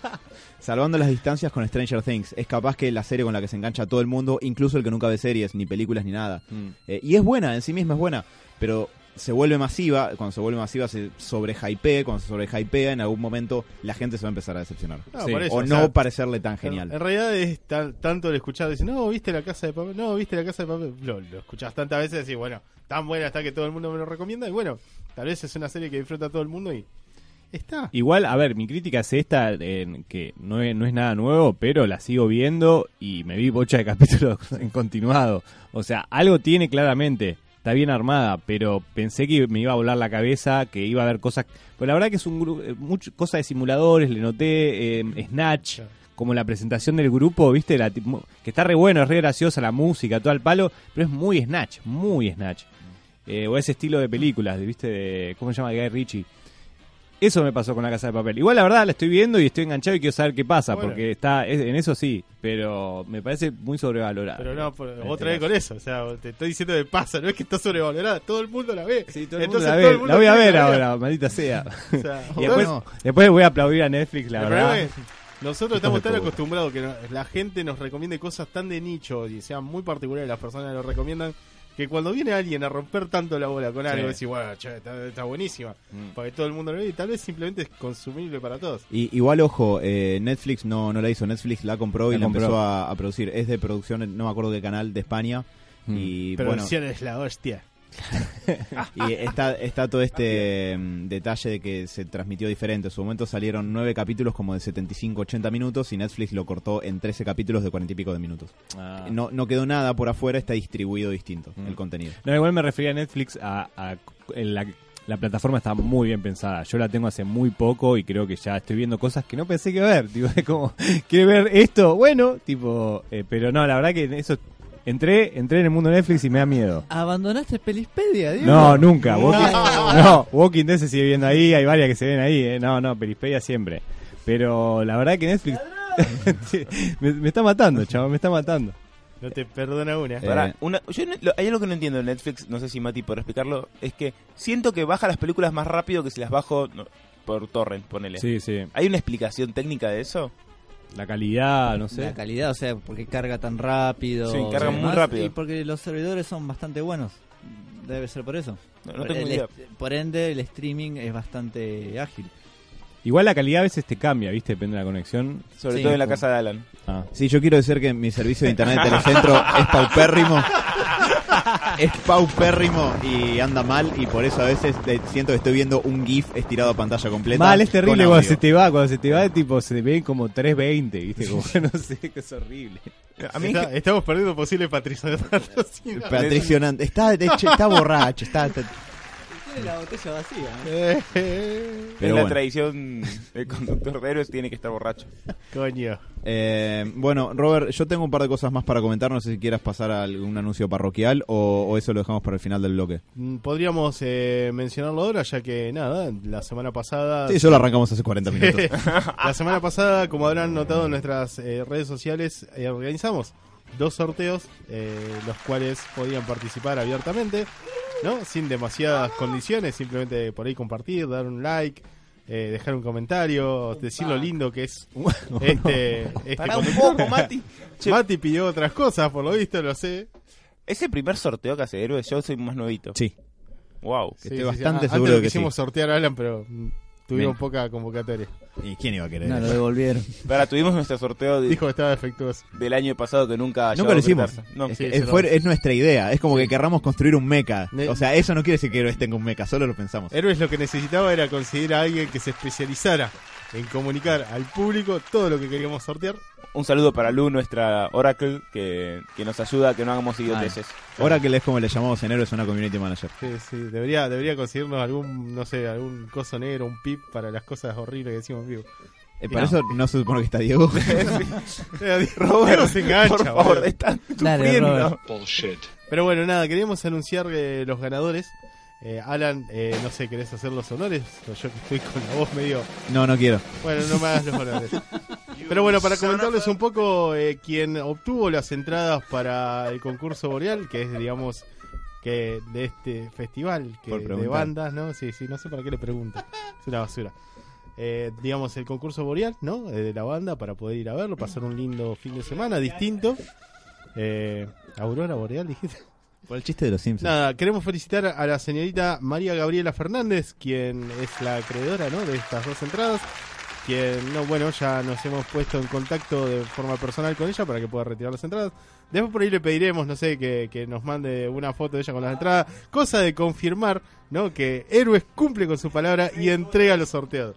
salvando las distancias con Stranger Things. Es capaz que la serie con la que se engancha todo el mundo, incluso el que nunca ve series, ni películas, ni nada. Mm. Eh, y es buena, en sí misma es buena, pero se vuelve masiva, cuando se vuelve masiva se sobrehypea, cuando se sobrehypea en algún momento la gente se va a empezar a decepcionar. No, Sí. por eso, o o no sea, parecerle tan En, genial. en realidad es tan- tanto el escuchar, decir, no, viste la casa de papel, no, viste la casa de papel. Lo, lo escuchás tantas veces y decís, bueno, tan buena está que todo el mundo me lo recomienda. Y bueno, tal vez es una serie que disfruta todo el mundo y está. Igual, a ver, mi crítica es esta, en que no es, no es nada nuevo, pero la sigo viendo y me vi bocha de capítulos [laughs] en continuado. O sea, algo tiene claramente, está bien armada, pero pensé que me iba a volar la cabeza, que iba a haber cosas... Pues la verdad que es un grupo, mucho, cosas de simuladores, le noté, eh, Snatch, como la presentación del grupo, viste, la, que está re bueno, es re graciosa la música, todo al palo, pero es muy Snatch, muy Snatch. Eh, o ese estilo de películas, viste, de, ¿cómo se llama? Guy Ritchie. Eso me pasó con la casa de papel. Igual la verdad la estoy viendo y estoy enganchado y quiero saber qué pasa, Bueno. porque está es- en eso sí, pero me parece muy sobrevalorado. Pero no, por- este vez con eso. O sea, te estoy diciendo de pasa, no es que está sobrevalorada. Todo el mundo la ve. Sí, todo el mundo Entonces la, todo ve. el mundo La voy a ver la ahora, maldita sea. [laughs] O sea, Y después, no. después voy a aplaudir a Netflix, la El verdad. es, nosotros estamos tan acostumbrados que la gente nos recomiende cosas tan de nicho y sean muy particulares las personas que lo recomiendan que cuando viene alguien a romper tanto la bola con algo, Sí. decís, bueno, che, está, está buenísima, Mm. porque todo el mundo lo ve y tal vez simplemente es consumible para todos. Y, igual, ojo, eh, Netflix no, no la hizo, Netflix la compró y La la, compró. empezó a, a producir. Es de producción, no me acuerdo qué canal, de España. Mm. Y bueno, Producción es la hostia. Y está, está todo este mm, detalle de que se transmitió diferente. En su momento salieron nueve capítulos como de 75-80 minutos y Netflix lo cortó en 13 capítulos de 40 y pico de minutos. Ah. No, no quedó nada por afuera, está distribuido distinto Mm. el contenido. No, igual me refería a Netflix a, a- en la, la plataforma está muy bien pensada. Yo la tengo hace muy poco y creo que ya estoy viendo cosas que no pensé que ver. [laughs] Tipo, es como, ¿quiere ver esto? Bueno, tipo, eh, pero no, la verdad que eso entré, entré en el mundo de Netflix y me da miedo. ¿Abandonaste Pelispedia, Diego? No, nunca. Walking, no, Walking Dead se sigue viendo ahí, hay varias que se ven ahí. eh. No, no, Perispedia siempre. Pero la verdad que Netflix [laughs] me, me está matando, chaval, me está matando. No te perdona una. Eh, Pará, una- yo no- lo- hay algo que no entiendo de Netflix, no sé si Mati podrá explicarlo, es que siento que baja las películas más rápido que si las bajo no, por torrent, ponele. Sí, sí. ¿Hay una explicación técnica de eso? La calidad, no sé. La calidad, o sea, porque carga tan rápido. Sí, carga y muy rápido. Y porque los servidores son bastante buenos. Debe ser por eso. No, no por, tengo el idea. est- por ende, el streaming es bastante ágil. Igual la calidad a veces te cambia, ¿viste? Depende de la conexión. Sobre Sí, todo en la casa de Alan. Ah. Sí, yo quiero decir que mi servicio de internet de Telecentro es paupérrimo. [laughs] Es paupérrimo y anda mal y por eso a veces te- siento que estoy viendo un GIF estirado a pantalla completa. Mal, es terrible cuando se te va, cuando se te va, tipo, se te ven como 320, ¿viste? Como, no sé, que es horrible. A mí Está- estamos perdiendo posibles [laughs] patrocinadores. Patricionante. Está, de hecho, está borracho, está, está- Tiene la botella vacía. Eh, en Pero la bueno. tradición el conductor de héroes tiene que estar borracho. Coño. Eh, bueno, Robert, yo tengo un par de cosas más para comentar. No sé si quieras pasar a algún anuncio parroquial o, o eso lo dejamos para el final del bloque. Mm, Podríamos eh, mencionarlo ahora, ya que nada, la semana pasada. Sí, eso lo arrancamos hace 40 minutos. [laughs] la semana pasada, como habrán notado en nuestras eh, redes sociales, eh, organizamos dos sorteos, eh, los cuales podían participar abiertamente, ¿no? Sin demasiadas condiciones, simplemente por ahí compartir, dar un like, eh, dejar un comentario, decir lo lindo que es [laughs] este, este Pará un poco, Mati. Che, [laughs] Mati pidió otras cosas, por lo visto, lo sé. ¿Es el primer sorteo que hace héroes? Yo soy más nuevito. Sí. Wow. Estoy bastante Ah, seguro antes de lo que quisimos sí. sortear a Alan, pero mm, tuvimos Bien. poca convocatoria. ¿Y quién iba a querer? No, lo devolvieron. Ahora tuvimos nuestro sorteo de- Dijo que estaba defectuoso. del año pasado que nunca Nunca llegó a lo hicimos. concretarse. No. Es, Sí, que se es, lo- fue- es nuestra idea. Es como que querramos construir un mecha. Ne- O sea, eso no quiere decir que Héroes tenga un mecha, solo lo pensamos. Héroes lo que necesitaba era conseguir a alguien que se especializara en comunicar al público todo lo que queríamos sortear. Un saludo para Lu, nuestra Oracle, que, que nos ayuda a que no hagamos idioteces. Ahora que es como le llamamos en Héroes una community manager. Sí, sí, debería, debería conseguirnos algún, no sé, algún coso negro, un pip para las cosas horribles que decimos en vivo. Eh, para No. eso no se supone que está Diego. [laughs] Eh, Diego se engancha, Por favor, están Dale, sufriendo. Robert. Pero bueno, nada, queríamos anunciar eh, los ganadores Eh, Alan, eh, no sé, ¿querés hacer los honores? O yo que estoy con la voz medio... No, no quiero. Bueno, no me hagas los honores. [laughs] Pero bueno, para comentarles un poco, eh, quien obtuvo las entradas para el concurso Boreal, que es, digamos, que de este festival que Por de bandas, ¿no? Sí, sí, no sé para qué le pregunto. Es una basura. Eh, digamos, el concurso Boreal, ¿no? Eh, de la banda para poder ir a verlo, pasar un lindo fin de semana distinto. Eh, Aurora Boreal, dijiste. Por el chiste de los Simpsons. Nada, queremos felicitar a la señorita María Gabriela Fernández, quien es la acreedora ¿no? de estas dos entradas. Quien, no, bueno, ya nos hemos puesto en contacto de forma personal con ella para que pueda retirar las entradas. Después por ahí le pediremos, no sé, que, que nos mande una foto de ella con las entradas. Cosa de confirmar, ¿no? Que Héroes cumple con su palabra y entrega los sorteos.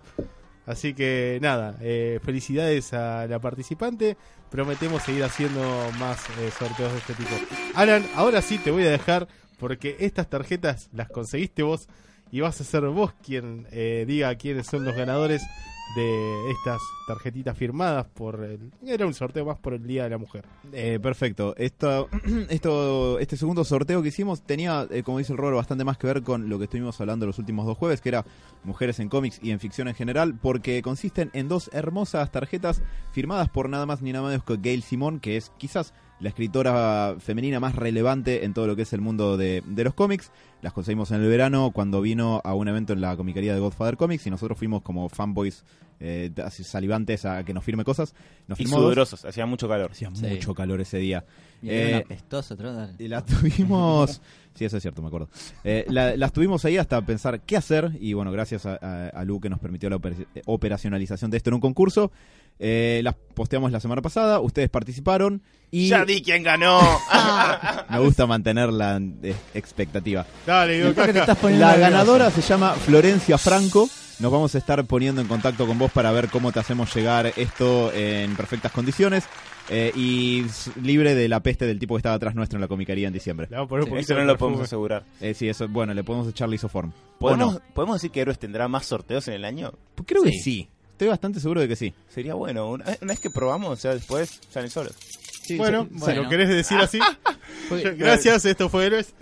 Así que nada, eh, felicidades a la participante. Prometemos seguir haciendo más eh, sorteos de este tipo. Alan, ahora sí te voy a dejar porque estas tarjetas las conseguiste vos y vas a ser vos quien eh, diga quiénes son los ganadores de estas tarjetitas firmadas por el... Era un sorteo más por el Día de la Mujer. Eh, perfecto. Esto, [clears throat] esto, este segundo sorteo que hicimos tenía, eh, como dice el Robert, bastante más que ver con lo que estuvimos hablando los últimos dos jueves, que era mujeres en cómics y en ficción en general, porque consisten en dos hermosas tarjetas firmadas por nada más ni nada menos que Gail Simón, que es quizás la escritora femenina más relevante en todo lo que es el mundo de, de los cómics. Las conseguimos en el verano cuando vino a un evento en la comiquería de Godfather Comics y nosotros fuimos como fanboys eh, salivantes a que nos firme cosas. Nos Y firmó sudorosos, hacía mucho calor. Hacía Sí. mucho calor ese día. Y era Eh, y las tuvimos. [laughs] Sí, eso es cierto, me acuerdo. Eh, la- las tuvimos ahí hasta pensar qué hacer. Y bueno, gracias a, a- a Lu que nos permitió la oper- operacionalización de esto en un concurso. Eh, las posteamos la semana pasada. Ustedes participaron. Y Ya di quién ganó. [laughs] me gusta mantener la eh, expectativa. Dale, poniendo La ganadora se llama Florencia Franco. Nos vamos a estar poniendo en contacto con vos para ver cómo te hacemos llegar esto en perfectas condiciones. eh, y s- libre de la peste del tipo que estaba atrás nuestro en la comicaría en diciembre. Le vamos a poner un poquito Eso no de lo perfume. podemos asegurar. Eh, sí, eso, bueno, le podemos echar lisoform. ¿O ¿Podemos, no? ¿Podemos decir que Héroes tendrá más sorteos en el año? Pues Creo que Sí. Estoy bastante seguro de que sí. Sería bueno. Una, una vez que probamos, o sea, después salen solos. Bueno, si Bueno. lo querés decir así. [laughs] [laughs] Gracias, esto fue Héroes.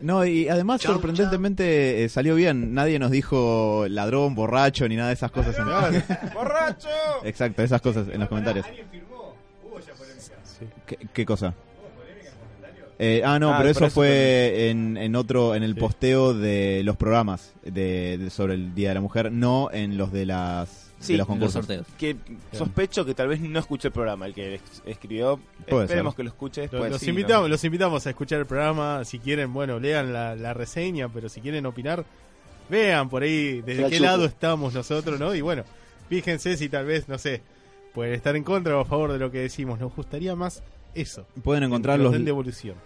No, y además sorprendentemente eh, salió bien. Nadie nos dijo ladrón, borracho, ni nada de esas cosas. en- [laughs] ¡Borracho! Exacto, esas cosas en los comentarios. ¿Qué, qué cosa? Eh, ah, no, Ah, pero eso eso fue en, en otro, en el Sí. posteo de los programas de, de- sobre el Día de la Mujer, no en los de las Sí, de los Los concursos. sorteos. Que sospecho que tal vez no escuché el programa, el que es- escribió. Puede Esperemos ser. que lo escuche Los, después. los sí, invitamos, ¿no? los invitamos a escuchar el programa. Si quieren, bueno, lean la, la reseña, pero si quieren opinar, vean por ahí desde La qué chupo. lado estamos nosotros, ¿no? Y bueno, fíjense si tal vez, no sé, pueden estar en contra o a favor de lo que decimos. Nos gustaría más eso. Pueden encontrar los,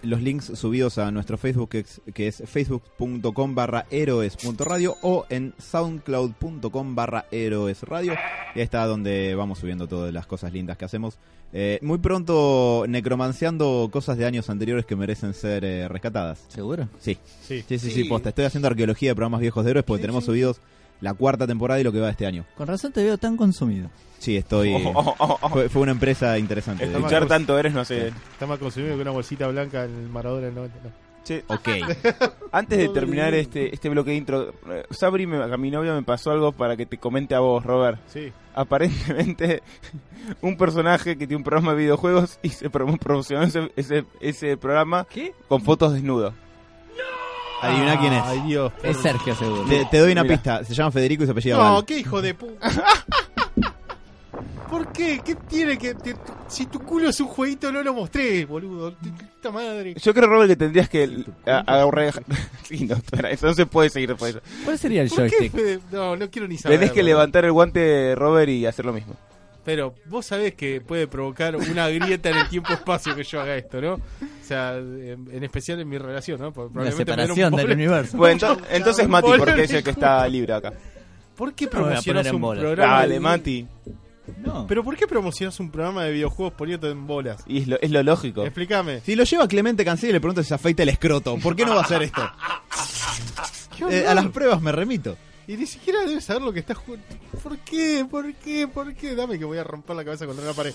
los links subidos a nuestro Facebook que es, que es facebook.com barra héroes.radio o en soundcloud.com barra héroesradio. Y ahí está donde vamos subiendo todas las cosas lindas que hacemos. Eh, muy pronto necromanciando cosas de años anteriores que merecen ser eh, rescatadas. ¿Seguro? Sí, Sí. sí, sí, sí, posta. Estoy haciendo arqueología de programas viejos de héroes porque tenemos subidos la cuarta temporada y lo que va de este año. Con razón te veo tan consumido. Sí, estoy... Oh, oh, oh, oh. Fue, fue una empresa interesante. Escuchar tanto Héroes no sé. Está más consumido que una bolsita blanca en el Maradona del 90. no. Che, Ok. [laughs] antes de terminar este, este bloque de intro, eh, Sabri, me- a mi novia me pasó algo para que te comente a vos, Robert. Sí. Aparentemente, [laughs] un personaje que tiene un programa de videojuegos y se promo- promocionó ese, ese, ese programa ¿Qué? con fotos desnudos. Adivina quién es. Ay, Dios. por- Es Sergio, seguro. Te, te doy una Mira. pista. Se llama Federico y se apellida No, Val. qué hijo de puta. ¿Por qué? ¿Qué tiene que.? te- si tu culo es un jueguito, no lo mostré, boludo. Puta madre. Yo creo, Robert, que tendrías que a- agarrar... [laughs] sí, no, espera, eso no se puede seguir eso. ¿Cuál sería el ¿Por qué? joystick? Fede? No, no quiero ni saber. Tenés que levantar el guante, Robert, y hacer lo mismo. Pero vos sabés que puede provocar una grieta en el tiempo-espacio que yo haga esto, ¿no? O sea, en, en especial en mi relación, ¿no? Por- La probablemente me den un separación del universo. Bueno, ento- [laughs] entonces Mati, porque es el que está libre acá. ¿Por qué promocionas un bolas. programa? Dale, de- Mati. No. ¿Pero por qué promocionas un programa de videojuegos poniéndote en bolas? Y es lo, es lo lógico. Explícame. Si lo lleva Clemente Cancel y le pregunto si se afeita el escroto, ¿por qué no va a hacer esto? [laughs] ¿Qué Eh, a las pruebas me remito. Y ni siquiera debes saber lo que estás jugando. ¿Por qué? ¿Por qué? ¿Por qué? Dame que voy a romper la cabeza contra una pared.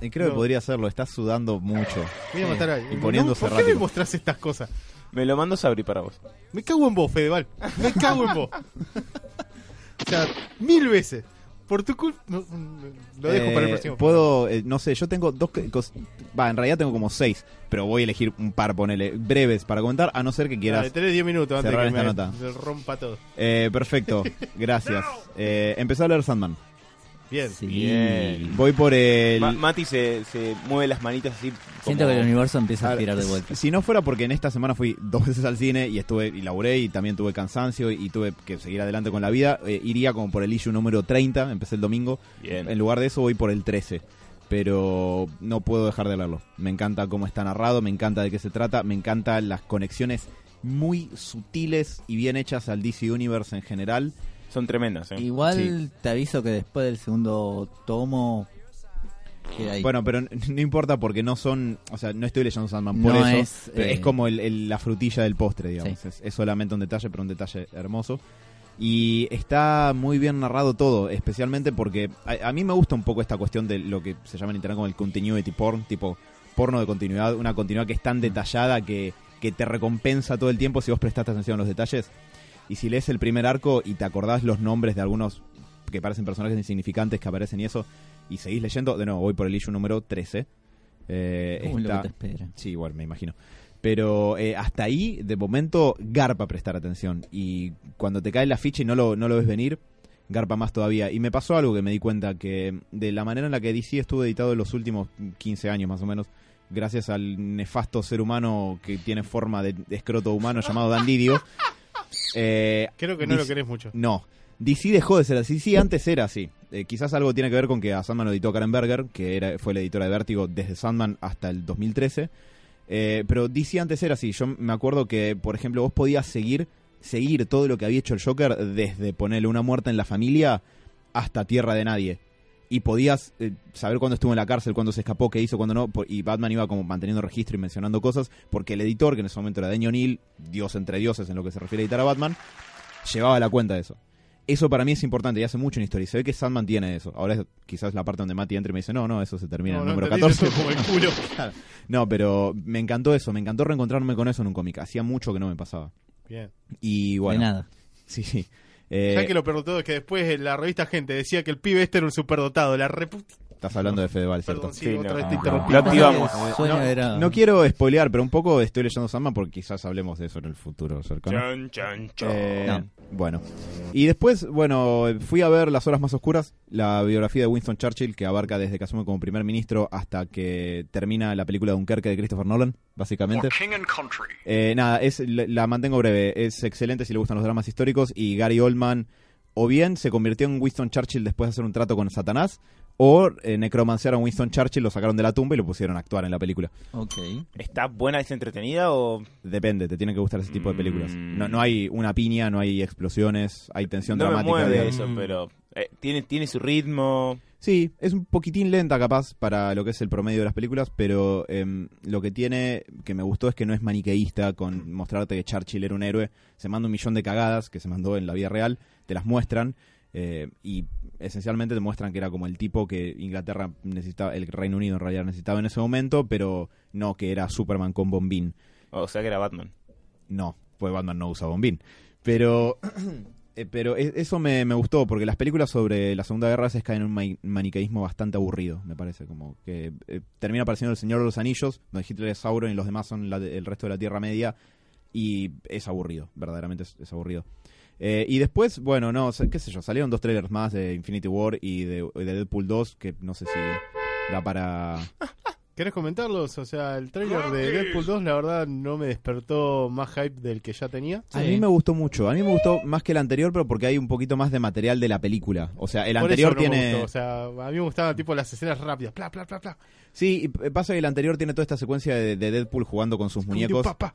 Y creo No. que podría hacerlo, está sudando mucho. Voy a matar a alguien. Y poniéndose ¿Por qué me mostrás estas cosas? Me lo mando Sabri para vos. Me cago en vos, Fedeval. Me cago en vos. [laughs] o sea, mil veces. Por tu culpa. no, no, lo dejo para el Eh, próximo. Puedo, eh, no sé, yo tengo dos Va, en realidad tengo como seis, pero voy a elegir un par, ponele, breves para comentar, a no ser que quieras. Dale, tenés 10 minutos antes de que me, nota. rompa todo. Eh, perfecto, [laughs] gracias. Eh, empezó a leer Sandman. Bien. Sí. Bien. Voy por el. Ma- Mati se, se mueve las manitas así. Siento como- que el universo empieza A a girar de vuelta. Si no fuera porque en esta semana fui dos veces al cine y estuve y laburé y también tuve cansancio y tuve que seguir adelante con la vida, eh, iría como por el issue número 30, empecé el domingo. Bien. En lugar de eso voy por el 13. Pero no puedo dejar de leerlo. Me encanta cómo está narrado, me encanta de qué se trata, me encantan las conexiones muy sutiles y bien hechas al DC Universe en general. Son tremendas, ¿eh? Igual Sí. te aviso que después del segundo tomo. Bueno, pero no importa porque no son, o sea, no estoy leyendo Sandman por No eso. es, pero eh, es como el- el- la frutilla del postre, digamos. Sí. Es, es solamente un detalle, pero un detalle hermoso. Y está muy bien narrado todo, especialmente porque a, a mí me gusta un poco esta cuestión de lo que se llama en internet como el continuity porn, tipo porno de continuidad, una continuidad que es tan detallada que, que te recompensa todo el tiempo si vos prestaste atención a los detalles. Y si lees el primer arco y te acordás los nombres de algunos que parecen personajes insignificantes que aparecen y eso, y seguís leyendo, de nuevo, voy por el issue número 13. Eh, lo está- que te espera. Sí, igual, me imagino. Pero eh, hasta ahí, de momento, garpa prestar atención. Y cuando te cae la ficha y no lo, no lo ves venir, garpa más todavía. Y me pasó algo que me di cuenta, que de la manera en la que DC estuvo editado en los últimos 15 años más o menos, gracias al nefasto ser humano que tiene forma de, de escroto humano llamado Dan Didio, [laughs] eh, Creo que no lo querés mucho. no. DC dejó de ser así. Sí, antes era así. Eh, quizás algo tiene que ver con que a Sandman lo editó Karen Berger, que era, fue la editora de Vértigo desde Sandman hasta el 2013. Eh, pero DC antes era así. Yo me acuerdo que, por ejemplo, vos podías seguir, seguir todo lo que había hecho el Joker desde ponerle una muerte en la familia hasta Tierra de Nadie. Y podías eh, saber cuándo estuvo en la cárcel, cuándo se escapó, qué hizo, cuándo no. por- y Batman iba como manteniendo registro y mencionando cosas, porque el editor, que en ese momento era Daniel O'Neill, dios entre dioses en lo que se refiere a editar a Batman, llevaba la cuenta de eso. Eso para mí es importante y hace mucho en historia. Y se ve que Sandman tiene eso. Ahora es quizás la parte donde Mati entra y me dice, no, no, eso se termina No, en no el número entendí 14. eso como el culo. [laughs] No, pero me encantó eso. Me encantó reencontrarme con eso en un cómic. Hacía mucho que no me pasaba. Bien. Y bueno. De nada. Sí, sí. Eh, ¿Sabes que lo peor todo es que después en la revista Gente decía que el pibe este era un superdotado? La repu... Estás hablando de Fedeval, ¿cierto? Perdón, sí, Sí, otra no. vez te activamos. No quiero spoilear, pero un poco estoy leyendo Sandman porque quizás hablemos de eso en el futuro cercano. Chan, chan, chan. Eh, No. Bueno. Y después, bueno, fui a ver Las Horas Más Oscuras, la biografía de Winston Churchill, que abarca desde que asume como primer ministro hasta que termina la película de Dunkerque de Christopher Nolan, básicamente. Eh, nada, es, la, la mantengo breve. Es excelente si le gustan los dramas históricos. Y Gary Oldman, o bien se convirtió en Winston Churchill después de hacer un trato con Satanás, o eh, necromancearon a Winston Churchill, lo sacaron de la tumba y lo pusieron a actuar en la película. Ok. ¿Está buena, es entretenida o...? Depende, te tiene que gustar ese tipo de películas. Mm. No, no hay una piña, no hay explosiones, hay tensión No me dramática. mueve digamos. eso, pero... eh, tiene, tiene su ritmo... Sí, es un poquitín lenta capaz para lo que es el promedio de las películas, pero em, lo que tiene que me gustó es que no es maniqueísta con mostrarte que Churchill era un héroe. Se manda un millón de cagadas que se mandó en la vida real, te las muestran eh, y esencialmente te muestran que era como el tipo que Inglaterra necesitaba, el Reino Unido en realidad necesitaba en ese momento, pero no que era Superman con bombín. O sea que era Batman. No, pues Batman no usa bombín. Pero, [clears throat] eh, pero e- eso me, me gustó, porque las películas sobre la Segunda Guerra se caen en un maniqueísmo bastante aburrido, me parece. Como que eh, termina apareciendo el Señor de los Anillos, donde Hitler es Sauron y los demás son la de- el resto de la Tierra Media, y es aburrido, verdaderamente es, es aburrido. Eh, y después, bueno, no, qué sé yo, salieron dos trailers más de Infinity War y de, de Deadpool 2, que no sé si da para... ¿Querés comentarlos? O sea, el trailer de Deadpool 2 la verdad no me despertó más hype del que ya tenía. A Sí. mí me gustó mucho, a mí me gustó más que el anterior, pero porque hay un poquito más de material de la película. O sea, el Por anterior eso no me tiene... gustó. O sea, a mí me gustaban tipo las escenas rápidas. Pla, pla, pla, pla. Sí, y pasa que el anterior tiene toda esta secuencia de, de Deadpool jugando con sus muñecos. Pa, pa.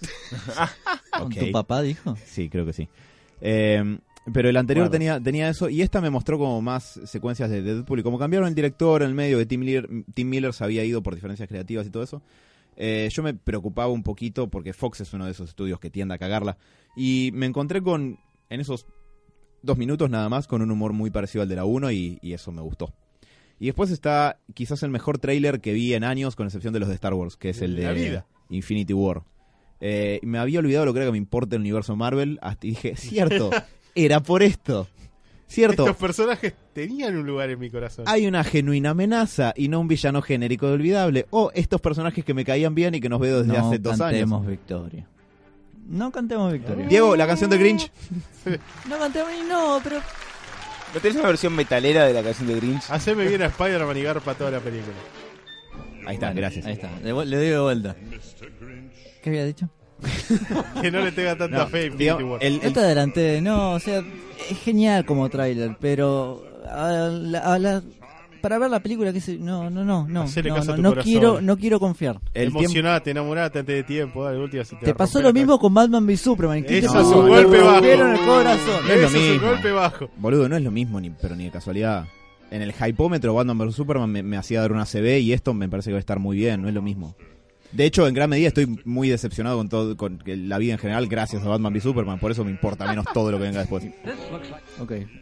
[laughs] ¿Con Ok. tu papá dijo? Sí, creo que sí. Eh, pero el anterior tenía, tenía eso y esta me mostró como más secuencias de Deadpool y como cambiaron el director en el medio que Tim Miller, Tim Miller se había ido por diferencias creativas y todo eso. eh, yo me preocupaba un poquito porque Fox es uno de esos estudios que tiende a cagarla y me encontré con en esos dos minutos nada más con un humor muy parecido al de la 1 y, y eso me gustó. Y después está quizás el mejor tráiler que vi en años con excepción de los de Star Wars, que es el La de vida. Infinity War. Eh, me había olvidado lo que era que me importa el universo Marvel. Hasta y dije, [laughs] cierto, era por esto. Cierto, Estos personajes tenían un lugar en mi corazón. hay una genuina amenaza y no un villano genérico de olvidable. O estos personajes que me caían bien y que nos veo desde no hace dos cantemos años. victoria. No cantemos victoria. Diego, la canción de Grinch. [laughs] No cantemos y no, pero ¿No tenés una versión metalera de la canción de Grinch? Haceme bien a Spider-Man y garpa toda la película. Ahí está, Bueno, gracias. Ahí está. Le doy de vuelta. ¿Qué había dicho? [laughs] Que no le tenga tanta No, fe a Infinity digamos, War. el- No te adelanté, no, o sea, es genial como tráiler, pero a la- a la- para ver la película, que sé, no, no, no, no, no, no, no quiero, no quiero confiar. el tiempo- Emocionate, enamorate antes de tiempo. Dale, última, si te, Te pasó lo mismo con Batman v Superman. ¿Qué te Eso es un golpe bajo. el corazón. Es Eso es un golpe bajo. Boludo, no es lo mismo, ni, pero ni de casualidad. En el hypómetro Batman vs Superman me, me hacía dar una CB y esto me parece que va a estar muy bien, no es lo mismo. De hecho, en gran medida estoy muy decepcionado con todo con la vida en general gracias a Batman v Superman, por eso me importa menos todo lo que venga después.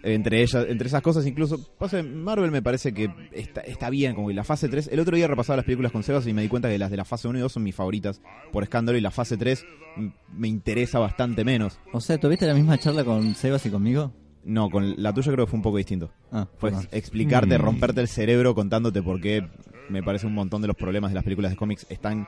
Entre ellas, entre esas cosas incluso, pasa, Marvel me parece que está, está bien, como que la fase 3, el otro día repasaba las películas con Sebas y me di cuenta que las de la fase 1 y 2 son mis favoritas por escándalo y la fase 3 m- me interesa bastante menos. O sea, ¿tuviste la misma charla con Sebas y conmigo? No, con la tuya creo que fue un poco distinto. Ah, Fue perdón. explicarte, Mm. romperte el cerebro contándote por qué me parece un montón de los problemas de las películas de cómics están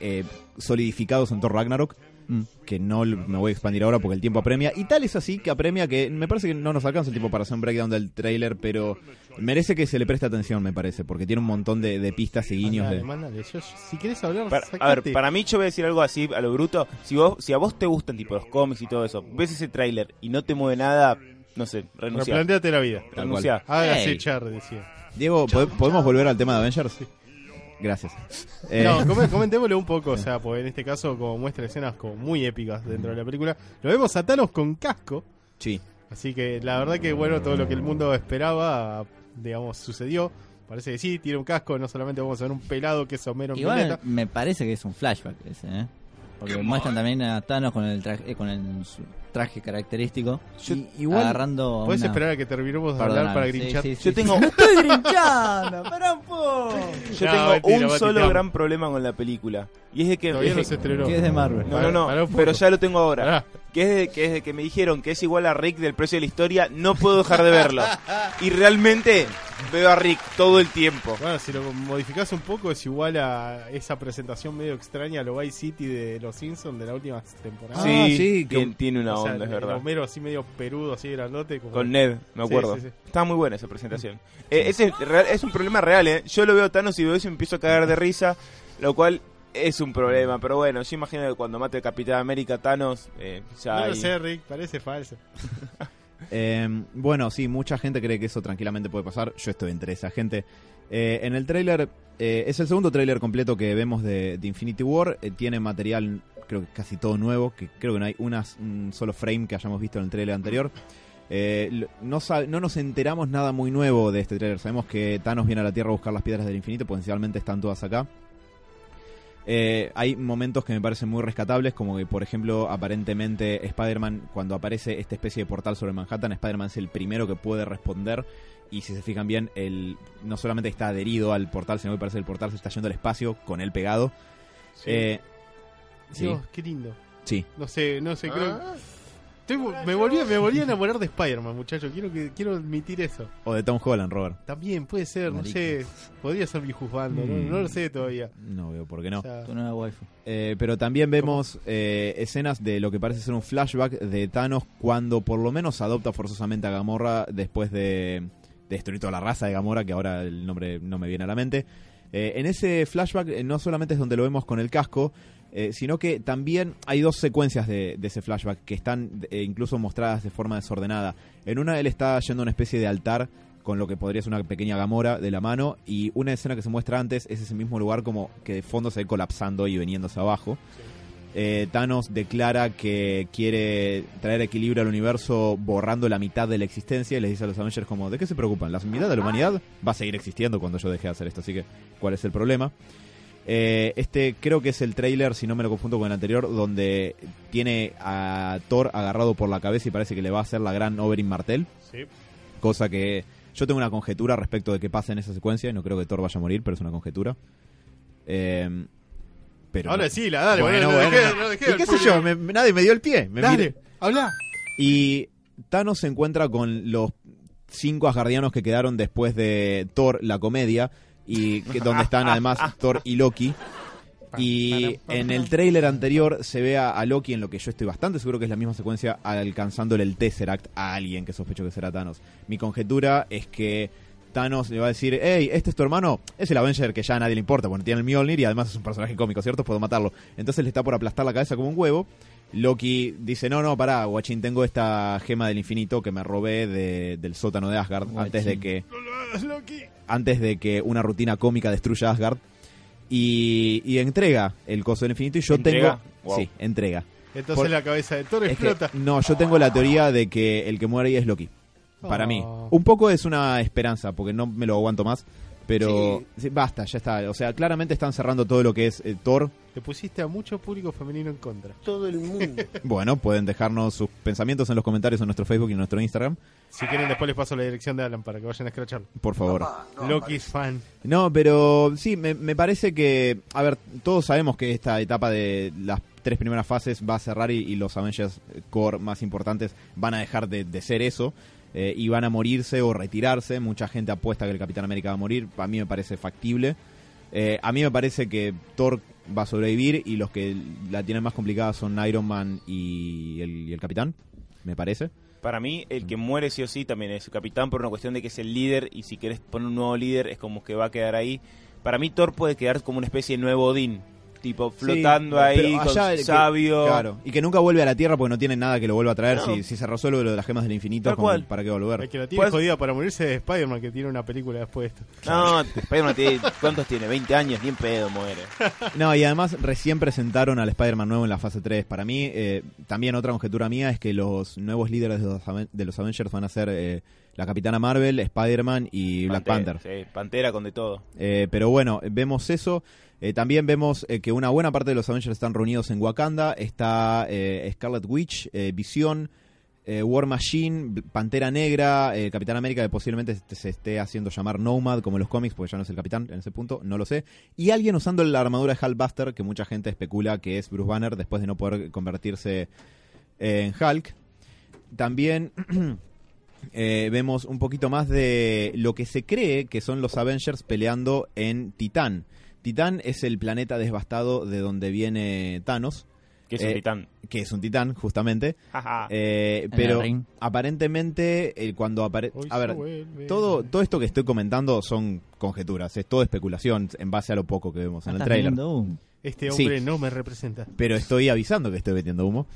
eh, solidificados en Thor Ragnarok. Mm. Que no me voy a expandir ahora porque el tiempo apremia. Y tal es así que apremia que me parece que no nos alcanza el tiempo para hacer un breakdown del trailer, pero merece que se le preste atención, me parece, porque tiene un montón de, de pistas y guiños. De... mandale. Yo- si querés hablar, Para- a ver, para mí yo voy a decir algo así a lo bruto. Si vos, si a vos te gustan tipo los cómics y todo eso, ves ese tráiler y no te mueve nada, no sé, renuncia. Replanteate la vida. Renuncia. Hágase Hey. echar, decía. Diego, ¿pod- ¿podemos volver al tema de Avengers? Gracias. Eh, No, come- [laughs] comentémosle un poco, o sea, porque en este caso como muestra escenas como muy épicas dentro de la película. Lo vemos a Thanos con casco, sí. así que la verdad que bueno, todo lo que el mundo esperaba, digamos, sucedió. Parece que sí, tiene un casco, no solamente vamos a ver un pelado que es Homero en Igual Violeta. me parece que es un flashback ese, ¿eh? Porque muestran también a Thanos con el traje, eh, con el traje característico. Yo- y igual- agarrando. a ¿Puedes una- esperar a que terminemos de Perdóname, hablar para sí, grinchar? sí, sí, Yo sí. tengo- ¡No [laughs] estoy grinchando! ¡Pará un poco! Yo No, tengo mentira, un Mati, solo amo. gran problema con la película. Y es de que... Todavía es no de- se estrenó. Que es de Marvel. No, no, no, Pará un poco. pero ya lo tengo ahora. Pará. Que es, de, que es de que me dijeron que es igual a Rick del precio de la historia, no puedo dejar de verlo. Y realmente veo a Rick todo el tiempo. Bueno, si lo modificás un poco es igual a esa presentación medio extraña a lo Vice City de los Simpsons de la última temporada. Ah, sí, sí, que- tiene, tiene una O sea, onda, es verdad. Homero así medio perudo, así grandote. Como... Con Ned, me acuerdo. sí, sí. Estaba muy buena esa presentación. Eh, ese es, real- es un problema real, ¿eh? Yo lo veo Thanos y veo eso y me empiezo a cagar de risa, lo cual es un problema. Pero bueno, yo imagino que cuando mate a Capitán América Thanos, eh, ya No lo sé, Rick, parece falso. [laughs] Eh, bueno, sí, mucha gente cree que eso tranquilamente puede pasar. Yo estoy entre esa gente. Eh, en el tráiler, eh, es el segundo tráiler completo que vemos de, de Infinity War. Eh, tiene material, creo que casi todo nuevo, que creo que no hay unas, un solo frame que hayamos visto en el tráiler anterior. Eh, no, no nos enteramos nada muy nuevo de este tráiler. Sabemos que Thanos viene a la Tierra a buscar las piedras del infinito, potencialmente están todas acá. Eh, hay momentos que me parecen muy rescatables, como que, por ejemplo, aparentemente Spider-Man, cuando aparece esta especie de portal sobre Manhattan, Spider-Man es el primero que puede responder. Y si se fijan bien, él no solamente está adherido al portal, sino que parece que el portal se está yendo al espacio con él pegado. Sí. Eh, sí, Dios, qué lindo. sí. No sé, no sé, creo. Estoy- me, volví, me volví a enamorar de Spider-Man, muchacho. Quiero, que, quiero admitir eso. O de Tom Holland, Robert. También puede ser, no Marica. sé. Podría ser mi juzgando, no, Mm. no lo sé todavía. No veo por qué no. O sea, Tu nueva waifu. Eh, pero también vemos eh, escenas de lo que parece ser un flashback de Thanos cuando por lo menos adopta forzosamente a Gamorra después de, de destruir toda la raza de Gamorra, que ahora el nombre no me viene a la mente. Eh, en ese flashback eh, no solamente es donde lo vemos con el casco, eh, sino que también hay dos secuencias de, ese flashback que están eh, incluso mostradas de forma desordenada. En una él está yendo a una especie de altar con lo que podría ser una pequeña gamora de la mano y una escena que se muestra antes es ese mismo lugar como que de fondo se ve colapsando y veniéndose abajo. Eh, Thanos declara que quiere traer equilibrio al universo borrando la mitad de la existencia y les dice a los Avengers como, ¿de qué se preocupan? La mitad de la humanidad va a seguir existiendo cuando yo deje de hacer esto, así que ¿cuál es el problema? Eh, este creo que es el trailer, si no me lo confundo con el anterior, donde tiene a Thor agarrado por la cabeza y parece que le va a hacer la gran Oberyn Martel, sí. cosa que yo tengo una conjetura respecto de qué pasa en esa secuencia y no creo que Thor vaya a morir, pero es una conjetura. Eh, pero Ahora sí, la dale, bueno, bueno, dejé- no. no dejé ¿Y qué sé yo? Me- nadie me dio el pie. Me Dale, miré. habla. Y Thanos se encuentra con los cinco asgardianos que quedaron después de Thor, la comedia, y que, donde están además [laughs] Thor y Loki. Y en el tráiler anterior se ve a, a Loki en lo que yo estoy bastante seguro que es la misma secuencia alcanzándole el Tesseract a alguien que sospecho que será Thanos. Mi conjetura es que Thanos le va a decir, hey, este es tu hermano, es el Avenger que ya a nadie le importa, bueno, tiene el Mjolnir y además es un personaje cómico, ¿cierto? Puedo matarlo. Entonces le está por aplastar la cabeza como un huevo. Loki dice, no, no, pará, guachín, tengo esta gema del infinito que me robé de- del sótano de Asgard Guachín. antes de que No lo hagas, Loki. Antes de que una rutina cómica destruya Asgard. Y, y entrega el coso del infinito y yo ¿Entrega? tengo... Wow. Sí, entrega. Entonces Por- la cabeza de Thor Es que- explota. no, yo tengo la teoría de que el que muere ahí es Loki. Para Oh. mí. Un poco es una esperanza, porque no me lo aguanto más. Pero sí, basta, ya está. O sea, claramente están cerrando todo lo que es eh, Thor. Le pusiste a mucho público femenino en contra. Todo el mundo. [laughs] Bueno, pueden dejarnos sus pensamientos en los comentarios en nuestro Facebook y en nuestro Instagram. Si quieren, después les paso la dirección de Alan para que vayan a escracharlo. Por favor. Loki es fan. No, pero sí, me, me parece que, a ver, todos sabemos que esta etapa de las tres primeras fases va a cerrar y, y los Avengers Core más importantes van a dejar de, de ser eso eh, y van a morirse o retirarse. Mucha gente apuesta que el Capitán América va a morir, a mí me parece factible. Eh, a mí me parece que Thor va a sobrevivir y los que la tienen más complicada son Iron Man y el, y el Capitán, me parece. Para mí, el que muere sí o sí también es el capitán por una cuestión de que es el líder y si querés poner un nuevo líder es como que va a quedar ahí. Para mí Thor puede quedar como una especie de nuevo Odín, tipo flotando Sí, ahí pero con allá el que- sabio. claro, y que nunca vuelve a la Tierra porque no tiene nada que lo vuelva a traer. No. Si, si se resuelve lo de las gemas del infinito, Tal como, cual. ¿para qué volver? El que la tiene Pues- jodida para morirse es Spider-Man, que tiene una película después de esto. No, Spider-Man tiene, ¿cuántos tiene? 20 años, ni en pedo muere. No, y además recién presentaron al Spider-Man nuevo en la fase 3. Para mí, eh, también otra conjetura mía es que los nuevos líderes de los, Aven- de los Avengers van a ser eh, la Capitana Marvel, Spider-Man y Black Panther. Sí, Pantera con de todo. Eh, pero bueno, vemos eso. Eh, también vemos eh, que una buena parte de los Avengers están reunidos en Wakanda. Está Scarlet Witch, Visión, War Machine, Pantera Negra, eh, Capitán América, que posiblemente se, se esté haciendo llamar Nomad, como en los cómics, porque ya no es el capitán en ese punto, no lo sé. Y alguien usando la armadura de Hulkbuster, que mucha gente especula que es Bruce Banner después de no poder convertirse en Hulk. También [clears throat] eh, vemos un poquito más de lo que se cree que son los Avengers peleando en Titán. Titán es el planeta devastado de donde viene Thanos, Que es Eh, un titán. que es un titán justamente. Eh, pero el aparentemente eh, cuando aparece... A ver, vuelve. todo, todo esto que estoy comentando son conjeturas, es todo especulación en base a lo poco que vemos en el Estás trailer. Este Sí. hombre no me representa. pero estoy avisando que estoy metiendo humo.